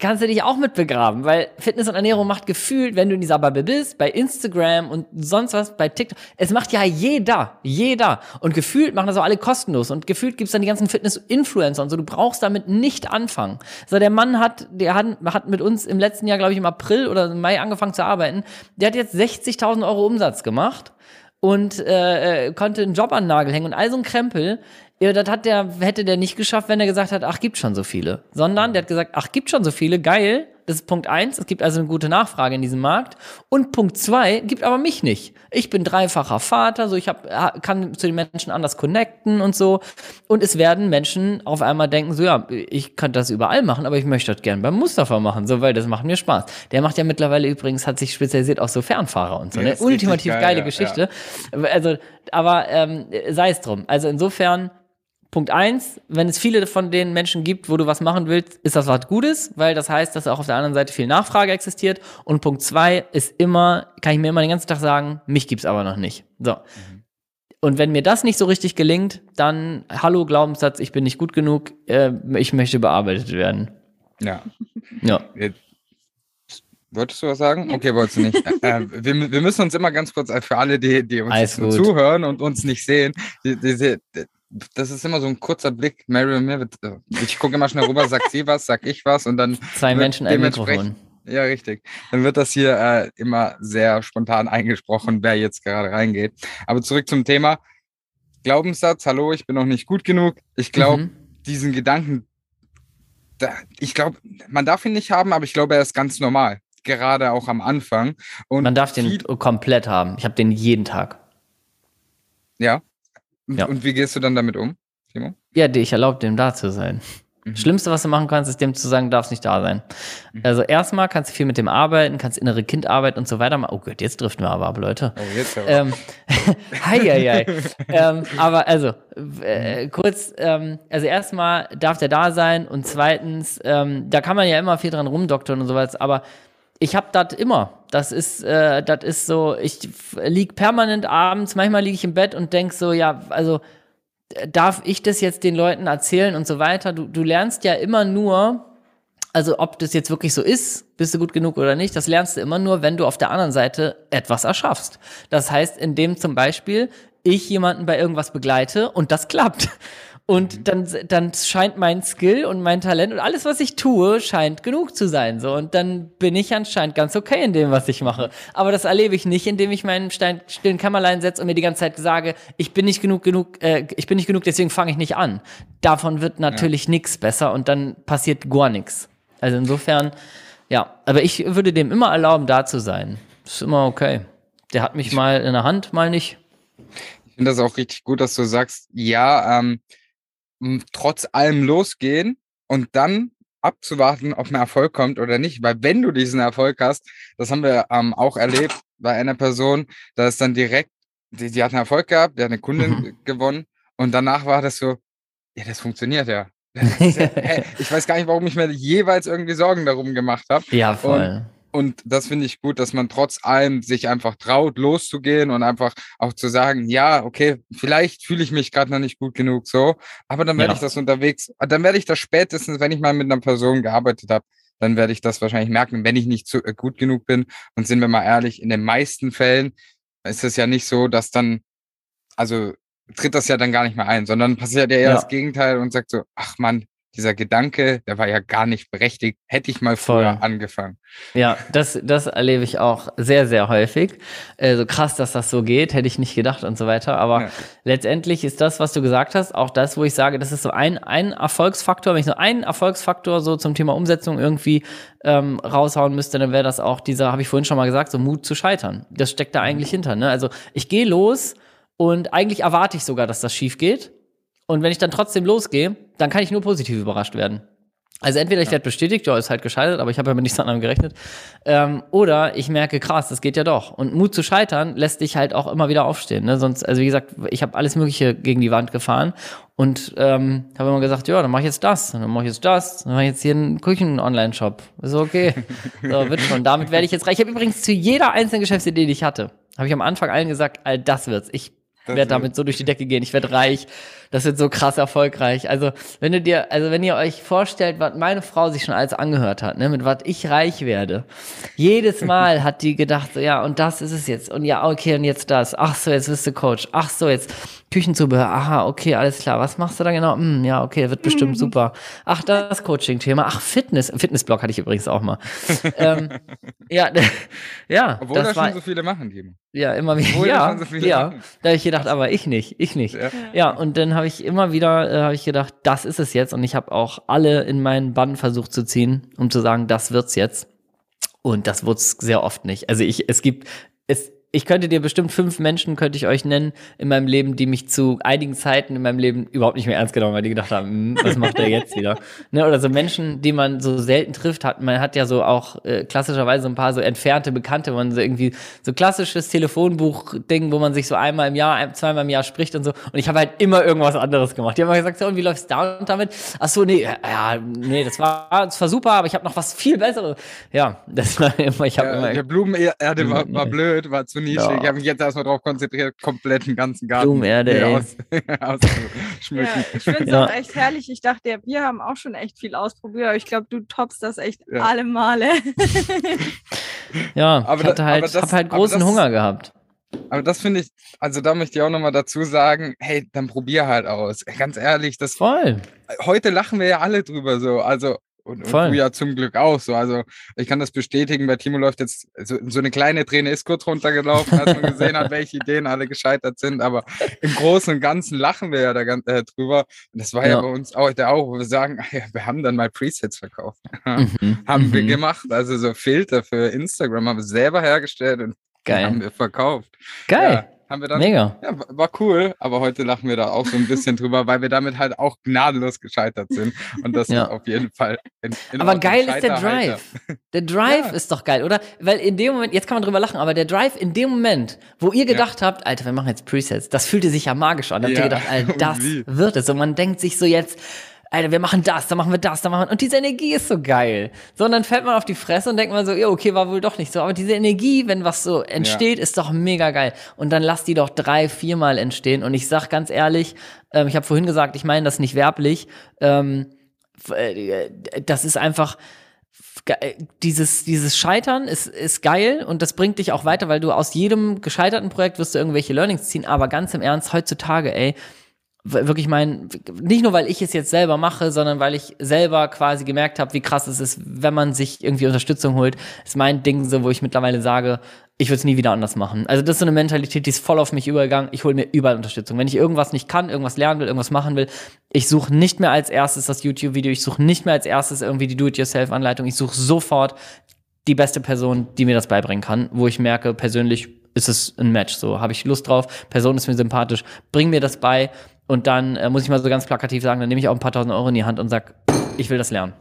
kannst du dich auch mit begraben, weil Fitness und Ernährung macht gefühlt, wenn du in dieser Bubble bist, bei Instagram und sonst was, bei TikTok, es macht ja jeder, jeder. Und gefühlt machen das auch alle kostenlos. Und gefühlt gibt's dann die ganzen Fitness-Influencer und so, du brauchst damit nicht anfangen. So, der Mann hat, der hat, hat mit uns im letzten Jahr, glaube ich, im April oder im Mai angefangen zu arbeiten, der hat jetzt 60.000 Euro Umsatz gemacht und äh, äh, konnte einen Job an den Nagel hängen und all so ein Krempel. Ja, das hat der, hätte der nicht geschafft, wenn er gesagt hat, ach, gibt schon so viele. Sondern der hat gesagt, ach, gibt schon so viele, geil. Das ist Punkt eins. Es gibt also eine gute Nachfrage in diesem Markt. Und Punkt zwei gibt aber mich nicht. Ich bin dreifacher Vater, so ich hab, kann zu den Menschen anders connecten und so. Und es werden Menschen auf einmal denken, so ja, ich könnte das überall machen, aber ich möchte das gern beim Mustafa machen, so weil das macht mir Spaß. Der macht ja mittlerweile übrigens, hat sich spezialisiert auf so Fernfahrer und so. Ja, ne? Ultimativ geil, geile ja, Geschichte. Ja. Also, aber ähm, sei es drum. Also insofern Punkt eins, wenn es viele von den Menschen gibt, wo du was machen willst, ist das was Gutes, weil das heißt, dass auch auf der anderen Seite viel Nachfrage existiert. Und Punkt zwei ist immer, kann ich mir immer den ganzen Tag sagen, mich gibt's aber noch nicht. So. Mhm. Und wenn mir das nicht so richtig gelingt, dann, hallo Glaubenssatz, ich bin nicht gut genug, äh, ich möchte bearbeitet werden. Ja. Ja. Wolltest du was sagen? Okay, wolltest du nicht. äh, wir, wir, müssen uns immer ganz kurz, äh, für alle, die, die uns zuhören und uns nicht sehen, die, diese, das ist immer so ein kurzer Blick. Mary und mir wird, äh, ich gucke immer schnell rüber, sagt sie was, sag ich was und dann. Zwei Menschen ein Mikrofon. Ja, richtig. Dann wird das hier äh, immer sehr spontan eingesprochen, wer jetzt gerade reingeht. Aber zurück zum Thema. Glaubenssatz, hallo, ich bin noch nicht gut genug. Ich glaube, mhm. diesen Gedanken, da, ich glaube, man darf ihn nicht haben, aber ich glaube, er ist ganz normal. Gerade auch am Anfang. Und man darf den komplett haben. Ich habe den jeden Tag. Ja. Ja. Und wie gehst du dann damit um, Timo? Ja, ich erlaube dem da zu sein. Mhm. Schlimmste, was du machen kannst, ist dem zu sagen, du darfst nicht da sein. Mhm. Also erstmal kannst du viel mit dem arbeiten, kannst innere Kindarbeit und so weiter machen. Oh Gott, jetzt driften wir aber ab, Leute. Oh, jetzt aber. Ähm, hei, hei, hei. ähm, aber also, äh, kurz, ähm, also erstmal darf der da sein und zweitens, ähm, da kann man ja immer viel dran rumdoktern und sowas, aber ich habe das immer. Das ist, äh, das ist so, ich lieg permanent abends, manchmal liege ich im Bett und denk so, ja, also darf ich das jetzt den Leuten erzählen und so weiter? Du, du lernst ja immer nur, also ob das jetzt wirklich so ist, bist du gut genug oder nicht, das lernst du immer nur, wenn du auf der anderen Seite etwas erschaffst. Das heißt, indem zum Beispiel ich jemanden bei irgendwas begleite und das klappt. Und mhm. dann, dann scheint mein Skill und mein Talent und alles, was ich tue, scheint genug zu sein. So. Und dann bin ich anscheinend ganz okay in dem, was ich mache. Aber das erlebe ich nicht, indem ich meinen Stein, stillen Kämmerlein setze und mir die ganze Zeit sage, ich bin nicht genug, genug, äh, ich bin nicht genug, deswegen fange ich nicht an. Davon wird natürlich ja. nichts besser und dann passiert gar nichts. Also insofern, ja, aber ich würde dem immer erlauben, da zu sein. Das ist immer okay. Der hat mich mal in der Hand, mal nicht. Ich finde das auch richtig gut, dass du sagst, ja, ähm, trotz allem losgehen und dann abzuwarten, ob ein Erfolg kommt oder nicht. Weil wenn du diesen Erfolg hast, das haben wir ähm, auch erlebt bei einer Person, da ist dann direkt, die, die hat einen Erfolg gehabt, die hat eine Kundin mhm. gewonnen und danach war das so, ja, das funktioniert ja. Das ja hey, ich weiß gar nicht, warum ich mir jeweils irgendwie Sorgen darum gemacht habe. Ja, voll. Und und das finde ich gut, dass man trotz allem sich einfach traut, loszugehen und einfach auch zu sagen, ja, okay, vielleicht fühle ich mich gerade noch nicht gut genug so, aber dann werde ja. ich das unterwegs, dann werde ich das spätestens, wenn ich mal mit einer Person gearbeitet habe, dann werde ich das wahrscheinlich merken, wenn ich nicht zu, äh, gut genug bin. Und sind wir mal ehrlich, in den meisten Fällen ist es ja nicht so, dass dann, also tritt das ja dann gar nicht mehr ein, sondern passiert ja eher ja. das Gegenteil und sagt so, ach man, dieser Gedanke, der war ja gar nicht berechtigt, hätte ich mal früher Voll. angefangen. Ja, das, das erlebe ich auch sehr, sehr häufig. Äh, so krass, dass das so geht, hätte ich nicht gedacht und so weiter. Aber ja. letztendlich ist das, was du gesagt hast, auch das, wo ich sage, das ist so ein, ein Erfolgsfaktor. Wenn ich so einen Erfolgsfaktor so zum Thema Umsetzung irgendwie ähm, raushauen müsste, dann wäre das auch dieser, habe ich vorhin schon mal gesagt, so Mut zu scheitern. Das steckt da eigentlich hinter. Ne? Also ich gehe los und eigentlich erwarte ich sogar, dass das schief geht. Und wenn ich dann trotzdem losgehe, dann kann ich nur positiv überrascht werden. Also entweder ich werde bestätigt, ja, ist halt gescheitert, aber ich habe ja mit nichts anderem gerechnet. Ähm, oder ich merke, krass, das geht ja doch. Und Mut zu scheitern lässt dich halt auch immer wieder aufstehen. Ne? Sonst, also wie gesagt, ich habe alles Mögliche gegen die Wand gefahren und ähm, habe immer gesagt, ja, dann mache ich jetzt das, und dann mache ich jetzt das, dann mache ich jetzt hier einen Küchen-Online-Shop. Ist okay. so, wird schon. Damit werde ich jetzt reich. Ich habe übrigens zu jeder einzelnen Geschäftsidee, die ich hatte, habe ich am Anfang allen gesagt, all das wird's. Ich werde damit so durch die Decke gehen, ich werde reich, das wird so krass erfolgreich. Also, wenn du dir, also wenn ihr euch vorstellt, was meine Frau sich schon alles angehört hat, ne, mit was ich reich werde. Jedes Mal hat die gedacht, so, ja, und das ist es jetzt. Und ja, okay, und jetzt das. Ach so, jetzt bist du Coach. Ach so, jetzt Küchenzubehör. Aha, okay, alles klar. Was machst du da genau? Hm, ja, okay, wird bestimmt super. Ach, das Coaching-Thema. Ach, Fitness. Fitnessblog hatte ich übrigens auch mal. ähm, ja, ja. Obwohl das da war, schon so viele machen, Timo. Ja, immer wieder. Ja, so ja. Machen. Da habe ich gedacht, aber ich nicht, ich nicht. Ja, ja und dann habe ich immer wieder, äh, habe ich gedacht, das ist es jetzt. Und ich habe auch alle in meinen Bann versucht zu ziehen, um zu sagen, das wird's jetzt. Und das wird's sehr oft nicht. Also ich, es gibt, es, ich könnte dir bestimmt fünf Menschen, könnte ich euch nennen, in meinem Leben, die mich zu einigen Zeiten in meinem Leben überhaupt nicht mehr ernst genommen haben, weil die gedacht haben, hm, was macht der jetzt wieder? Ne? Oder so Menschen, die man so selten trifft, hat, man hat ja so auch äh, klassischerweise so ein paar so entfernte Bekannte, wo man so irgendwie so klassisches Telefonbuch-Ding, wo man sich so einmal im Jahr, zweimal im Jahr spricht und so. Und ich habe halt immer irgendwas anderes gemacht. Die haben immer gesagt, so, und wie läuft's da und damit? Ach so, nee, ja, nee, das war, das war super, aber ich habe noch was viel Besseres. Ja, das war immer, ich habe ja, immer. Der Blumenerde war, war blöd, war zu Nische. Ja. Ich habe mich jetzt erstmal darauf konzentriert, komplett den ganzen Garten Blumenerde, aus, auszuschmücken. Ja, ich finde es ja. auch echt herrlich. Ich dachte, ja, wir haben auch schon echt viel ausprobiert, aber ich glaube, du toppst das echt ja. alle Male. ja, aber ich hatte halt, das, hab halt großen das, Hunger gehabt. Aber das finde ich, also da möchte ich auch nochmal dazu sagen, hey, dann probier halt aus. Ganz ehrlich, das. Voll. Heute lachen wir ja alle drüber so. Also und, und, du ja zum Glück auch so. Also ich kann das bestätigen, bei Timo läuft jetzt so, so eine kleine Träne ist kurz runtergelaufen, als man gesehen hat, welche Ideen alle gescheitert sind. Aber im Großen und Ganzen lachen wir ja da äh, drüber. Und das war ja. ja bei uns heute auch, wo wir sagen, ja, wir haben dann mal Presets verkauft. Mhm. haben mhm. wir gemacht. Also so Filter für Instagram haben wir selber hergestellt und Geil. haben wir verkauft. Geil. Ja, haben wir dann. Mega. Ja, war cool, aber heute lachen wir da auch so ein bisschen drüber, weil wir damit halt auch gnadenlos gescheitert sind. Und das Ja. auf jeden Fall. In, in Aber geil ist der. Drive. Der Drive Ja. ist doch geil, oder? Weil in dem Moment, jetzt kann man drüber lachen, aber der Drive in dem Moment, wo ihr gedacht habt, Alter, wir machen jetzt Presets, das fühlte sich ja magisch an. Da habt ihr Ja, gedacht, Alter, das wie? wird es. Und man denkt sich so jetzt, Alter, wir machen das, dann machen wir das, dann machen wir. Und diese Energie ist so geil. So, und dann fällt man auf die Fresse und denkt man so, ja, okay, war wohl doch nicht so. Aber diese Energie, wenn was so entsteht, ist doch mega geil. Und dann lass die doch drei, viermal entstehen. Und ich sag ganz ehrlich, ähm, ich habe vorhin gesagt, ich meine das nicht werblich. Ähm, äh, das ist einfach äh, dieses, dieses Scheitern ist, ist geil und das bringt dich auch weiter, weil du aus jedem gescheiterten Projekt wirst du irgendwelche Learnings ziehen, aber ganz im Ernst, heutzutage, ey, wirklich mein, nicht nur weil ich es jetzt selber mache, sondern weil ich selber quasi gemerkt habe, wie krass es ist, wenn man sich irgendwie Unterstützung holt, ist mein Ding so, wo ich mittlerweile sage, ich würde es nie wieder anders machen. Also das ist so eine Mentalität, die ist voll auf mich übergegangen. Ich hole mir überall Unterstützung. Wenn ich irgendwas nicht kann, irgendwas lernen will, irgendwas machen will, ich suche nicht mehr als erstes das YouTube-Video, ich suche nicht mehr als erstes irgendwie die Do-it-yourself-Anleitung, ich suche sofort die beste Person, die mir das beibringen kann, wo ich merke, persönlich ist es ein Match. So habe ich Lust drauf, Person ist mir sympathisch, bring mir das bei und dann äh, muss ich mal so ganz plakativ sagen, dann nehme ich auch ein paar tausend Euro in die Hand und sag, ich will das lernen.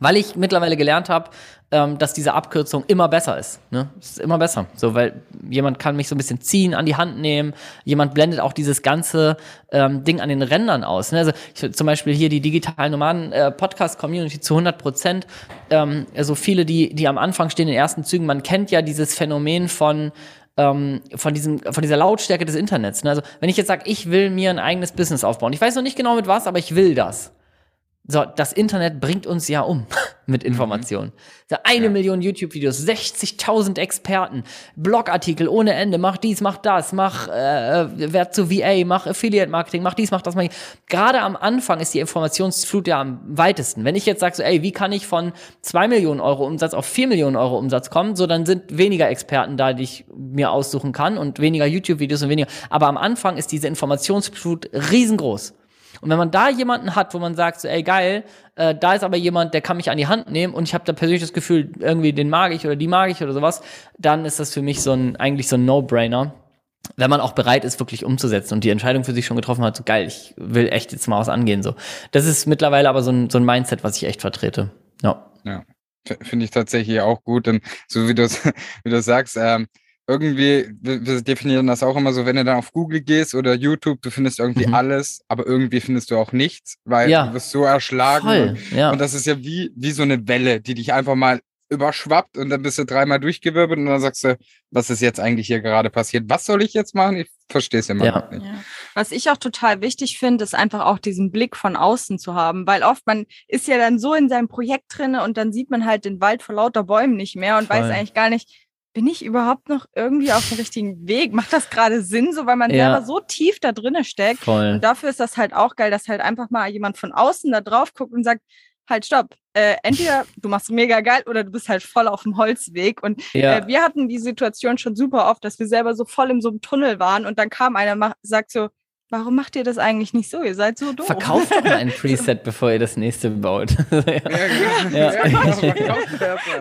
Weil ich mittlerweile gelernt habe, ähm, dass diese Abkürzung immer besser ist. Ne? Es ist immer besser. So, weil jemand kann mich so ein bisschen ziehen, an die Hand nehmen. Jemand blendet auch dieses ganze ähm, Ding an den Rändern aus. Ne? Also ich, zum Beispiel hier die digitalen Nomaden äh, Podcast Community zu 100 Prozent. Ähm, also viele, die die am Anfang stehen in den ersten Zügen. Man kennt ja dieses Phänomen von ähm, von diesem, von dieser Lautstärke des Internets. Ne? Also wenn ich jetzt sage, ich will mir ein eigenes Business aufbauen, ich weiß noch nicht genau mit was, aber ich will das. So, das Internet bringt uns ja um mit Informationen. So, eine Million YouTube-Videos, 60.000 Experten, Blogartikel ohne Ende, mach dies, mach das, mach äh, Wert zu VA, mach Affiliate-Marketing, mach dies, mach das. Mach Gerade am Anfang ist die Informationsflut ja am weitesten. Wenn ich jetzt sage, so, ey, wie kann ich von 2 Millionen Euro Umsatz auf 4 Millionen Euro Umsatz kommen, so dann sind weniger Experten da, die ich mir aussuchen kann und weniger YouTube-Videos und weniger. Aber am Anfang ist diese Informationsflut riesengroß. Und wenn man da jemanden hat, wo man sagt, so, ey geil, äh, da ist aber jemand, der kann mich an die Hand nehmen und ich habe da persönlich das Gefühl, irgendwie den mag ich oder die mag ich oder sowas, dann ist das für mich so ein, eigentlich so ein No-Brainer. Wenn man auch bereit ist, wirklich umzusetzen und die Entscheidung für sich schon getroffen hat, so geil, ich will echt jetzt mal was angehen. So. Das ist mittlerweile aber so ein, so ein Mindset, was ich echt vertrete. Ja. Ja, finde ich tatsächlich auch gut. Und so wie du es wie du sagst, ähm, irgendwie, wir, wir definieren das auch immer so, wenn du dann auf Google gehst oder YouTube, du findest irgendwie Mhm. alles, aber irgendwie findest du auch nichts, weil Ja. du wirst so erschlagen. Voll. Und, Ja. und das ist ja wie, wie so eine Welle, die dich einfach mal überschwappt und dann bist du dreimal durchgewirbelt und dann sagst du, was ist jetzt eigentlich hier gerade passiert? Was soll ich jetzt machen? Ich verstehe es immer Ja. noch nicht. Ja. Was ich auch total wichtig finde, ist einfach auch diesen Blick von außen zu haben, weil oft man ist ja dann so in seinem Projekt drinne und dann sieht man halt den Wald vor lauter Bäumen nicht mehr und weiß Voll. eigentlich gar nicht, bin ich überhaupt noch irgendwie auf dem richtigen Weg? Macht das gerade Sinn, so weil man Ja. selber so tief da drinne steckt? Voll. Und dafür ist das halt auch geil, dass halt einfach mal jemand von außen da drauf guckt und sagt, halt stopp. Äh, entweder du machst mega geil oder du bist halt voll auf dem Holzweg. Und Ja. äh, wir hatten die Situation schon super oft, dass wir selber so voll in so einem Tunnel waren und dann kam einer mach, sagt so, warum macht ihr das eigentlich nicht so? Ihr seid so doof. Verkauft doch mal ein Preset, bevor ihr das nächste baut. Ja, genau. Ja.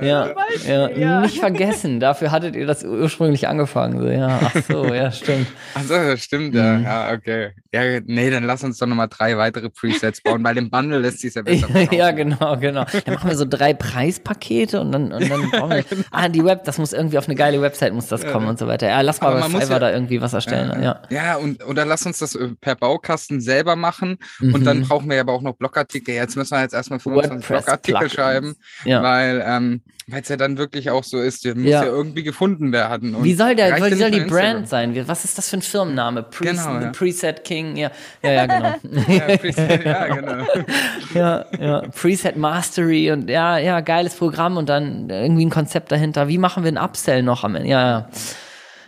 Ja, genau. Ja, ja, nicht vergessen, dafür hattet ihr das ursprünglich angefangen. So, ja, ach so, ja, stimmt. Achso, das stimmt, ja. Mhm. Ja, okay. Ja, nee, dann lass uns doch nochmal drei weitere Presets bauen, weil im Bundle lässt sich ja besser verkaufen. ja, genau, genau. Dann machen wir so drei Preispakete und dann, und dann brauchen wir, ah, die Web, das muss irgendwie auf eine geile Website muss das kommen und so weiter. Ja, lass mal bei man muss Fiverr ja- da irgendwie was erstellen. Ja. Ja, und oder lass uns das per Baukasten selber machen. Und dann Mhm. brauchen wir aber auch noch Blogartikel. Jetzt müssen wir jetzt erstmal 25 WordPress Blogartikel schreiben, ja. weil ähm, es ja dann wirklich auch so ist, der muss Ja. ja, irgendwie gefunden werden. Und Wie soll der, wie soll die Brand sein? Was ist das für ein Firmenname? Pre Genau, ja. Preset King, ja, ja, ja, genau. Ja, Preset, ja, genau. ja, ja, Preset Mastery und ja, ja, geiles Programm und dann irgendwie ein Konzept dahinter. Wie machen wir ein Upsell noch am Ende? Ja, ja.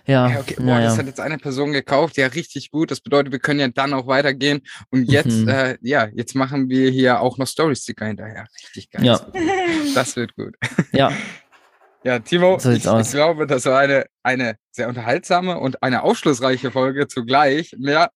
Ja, Ja, okay. Boah, ja, das hat jetzt eine Person gekauft. Ja, richtig gut. Das bedeutet, wir können ja dann auch weitergehen. Und jetzt, Mhm. äh, ja, jetzt machen wir hier auch noch Story-Sticker hinterher. Richtig geil. Ja. Das wird gut. ja. Ja, Timo, So ich, ich glaube, das war eine, eine sehr unterhaltsame und eine aufschlussreiche Folge zugleich. Mehr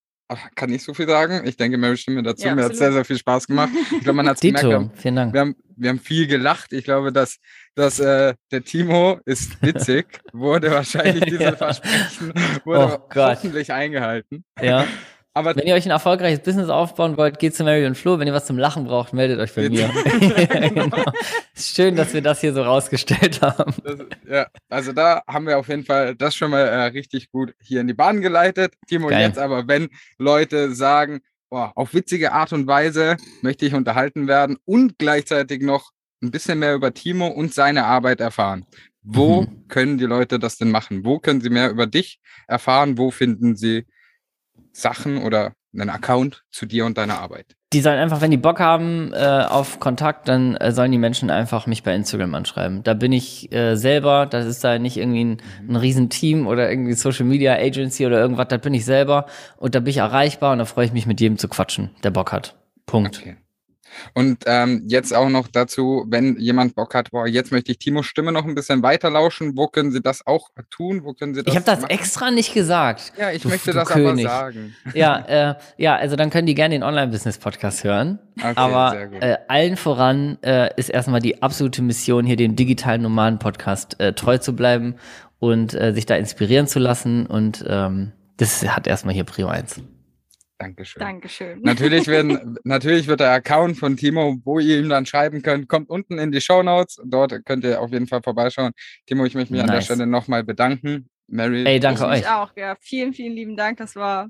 kann ich so viel sagen. Ich denke, Mary stimmt mir dazu. Ja, mir hat sehr, sehr viel Spaß gemacht. Ich glaube, man hat es gemerkt. Wir haben, vielen Dank. wir, haben, wir haben viel gelacht. Ich glaube, dass, dass äh, der Timo ist witzig, wurde wahrscheinlich diese Ja. Versprechen wurde Oh Gott. hoffentlich eingehalten. Ja. Aber Wenn ihr euch ein erfolgreiches Business aufbauen wollt, geht zu Mary und Flo. Wenn ihr was zum Lachen braucht, meldet euch bei mir. genau. Ist schön, dass wir das hier so rausgestellt haben. Das, ja, also da haben wir auf jeden Fall das schon mal äh, richtig gut hier in die Bahn geleitet. Timo, Geil. jetzt aber, wenn Leute sagen, boah, auf witzige Art und Weise möchte ich unterhalten werden und gleichzeitig noch ein bisschen mehr über Timo und seine Arbeit erfahren. Wo Mhm. können die Leute das denn machen? Wo können sie mehr über dich erfahren? Wo finden sie Sachen oder einen Account zu dir und deiner Arbeit? Die sollen einfach, wenn die Bock haben äh, auf Kontakt, dann äh, sollen die Menschen einfach mich bei Instagram anschreiben. Da bin ich äh, selber, das ist da nicht irgendwie ein, ein Riesenteam oder irgendwie Social Media Agency oder irgendwas, da bin ich selber und da bin ich erreichbar und da freue ich mich mit jedem zu quatschen, der Bock hat. Punkt. Okay. Und ähm, jetzt auch noch dazu, wenn jemand Bock hat, boah, jetzt möchte ich Timos Stimme noch ein bisschen weiter lauschen, wo können sie das auch tun? Wo können sie das Ich habe das machen? extra nicht gesagt. Ja, ich Du- möchte du das König. aber sagen. Ja, äh, ja, also dann können die gerne den Online-Business-Podcast hören. Okay, sehr Aber gut. äh, allen voran äh, ist erstmal die absolute Mission, hier dem digitalen Nomaden-Podcast äh, treu zu bleiben und äh, sich da inspirieren zu lassen. Und ähm, das hat erstmal hier Prio 1. Dankeschön. Dankeschön. Natürlich, werden, natürlich wird der Account von Timo, wo ihr ihm dann schreiben könnt, kommt unten in die Show Notes. Dort könnt ihr auf jeden Fall vorbeischauen. Timo, ich möchte mich an der Nice. Stelle nochmal bedanken. Mary, Ey, danke ich euch. mich auch, ja. Vielen, vielen lieben Dank. Das war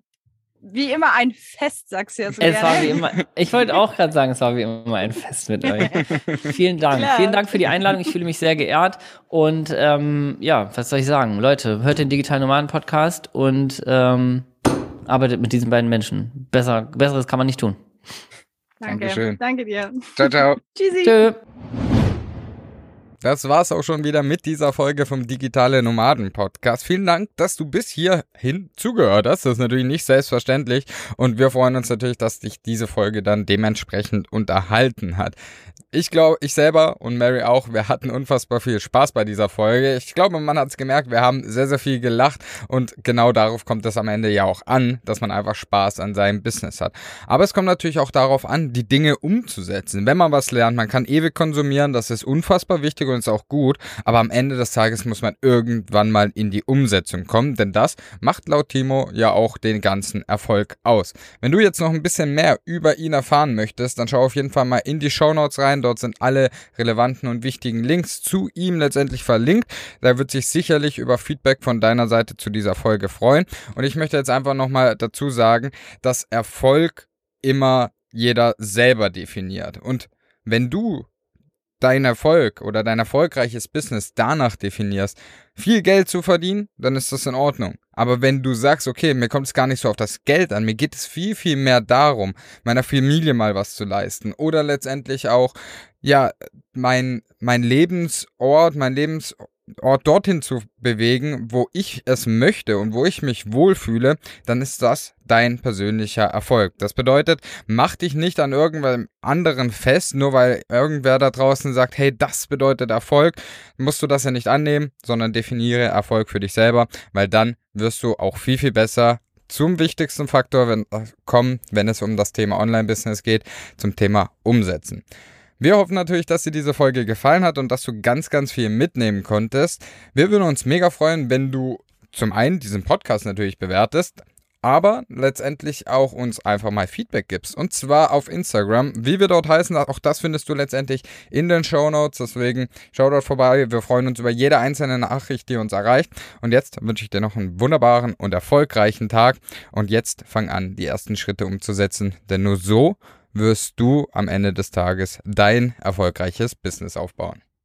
wie immer ein Fest, sagst du ja so Es war gerne. wie immer, ich wollte auch gerade sagen, es war wie immer ein Fest mit euch. Vielen Dank. Klar. Vielen Dank für die Einladung. Ich fühle mich sehr geehrt. Und ähm, ja, was soll ich sagen? Leute, hört den Digitalen Nomaden Podcast und ähm, arbeitet mit diesen beiden Menschen. Besser, Besseres kann man nicht tun. Danke. Dankeschön. Danke dir. ciao, ciao. Tschüssi. Tschö. Das war's auch schon wieder mit dieser Folge vom Digitale Nomaden Podcast. Vielen Dank, dass du bis hierhin zugehört hast. Das ist natürlich nicht selbstverständlich und wir freuen uns natürlich, dass dich diese Folge dann dementsprechend unterhalten hat. Ich glaube, ich selber und Mary auch, wir hatten unfassbar viel Spaß bei dieser Folge. Ich glaube, man hat es gemerkt, wir haben sehr, sehr viel gelacht und genau darauf kommt es am Ende ja auch an, dass man einfach Spaß an seinem Business hat. Aber es kommt natürlich auch darauf an, die Dinge umzusetzen. Wenn man was lernt, man kann ewig konsumieren, das ist unfassbar wichtig und ist auch gut, aber am Ende des Tages muss man irgendwann mal in die Umsetzung kommen, denn das macht laut Timo ja auch den ganzen Erfolg aus. Wenn du jetzt noch ein bisschen mehr über ihn erfahren möchtest, dann schau auf jeden Fall mal in die Shownotes rein, dort sind alle relevanten und wichtigen Links zu ihm letztendlich verlinkt. Da wird sich sicherlich über Feedback von deiner Seite zu dieser Folge freuen und ich möchte jetzt einfach nochmal dazu sagen, dass Erfolg immer jeder selber definiert und wenn du dein Erfolg oder dein erfolgreiches Business danach definierst, viel Geld zu verdienen, dann ist das in Ordnung. Aber wenn du sagst, okay, mir kommt es gar nicht so auf das Geld an, mir geht es viel, viel mehr darum, meiner Familie mal was zu leisten oder letztendlich auch, ja, mein, mein Lebensort, mein Lebensort dorthin zu bewegen, wo ich es möchte und wo ich mich wohlfühle, dann ist das dein persönlicher Erfolg. Das bedeutet, mach dich nicht an irgendwelchen anderen fest, nur weil irgendwer da draußen sagt, hey, das bedeutet Erfolg, musst du das ja nicht annehmen, sondern definiere Erfolg für dich selber, weil dann wirst du auch viel, viel besser zum wichtigsten Faktor wenn, äh, kommen, wenn es um das Thema Online-Business geht, zum Thema Umsetzen. Wir hoffen natürlich, dass dir diese Folge gefallen hat und dass du ganz, ganz viel mitnehmen konntest. Wir würden uns mega freuen, wenn du zum einen diesen Podcast natürlich bewertest, aber letztendlich auch uns einfach mal Feedback gibst. Und zwar auf Instagram. Wie wir dort heißen, auch das findest du letztendlich in den Show Notes. Deswegen schau dort vorbei. Wir freuen uns über jede einzelne Nachricht, die uns erreicht. Und jetzt wünsche ich dir noch einen wunderbaren und erfolgreichen Tag. Und jetzt fang an, die ersten Schritte umzusetzen. Denn nur so wirst du am Ende des Tages dein erfolgreiches Business aufbauen.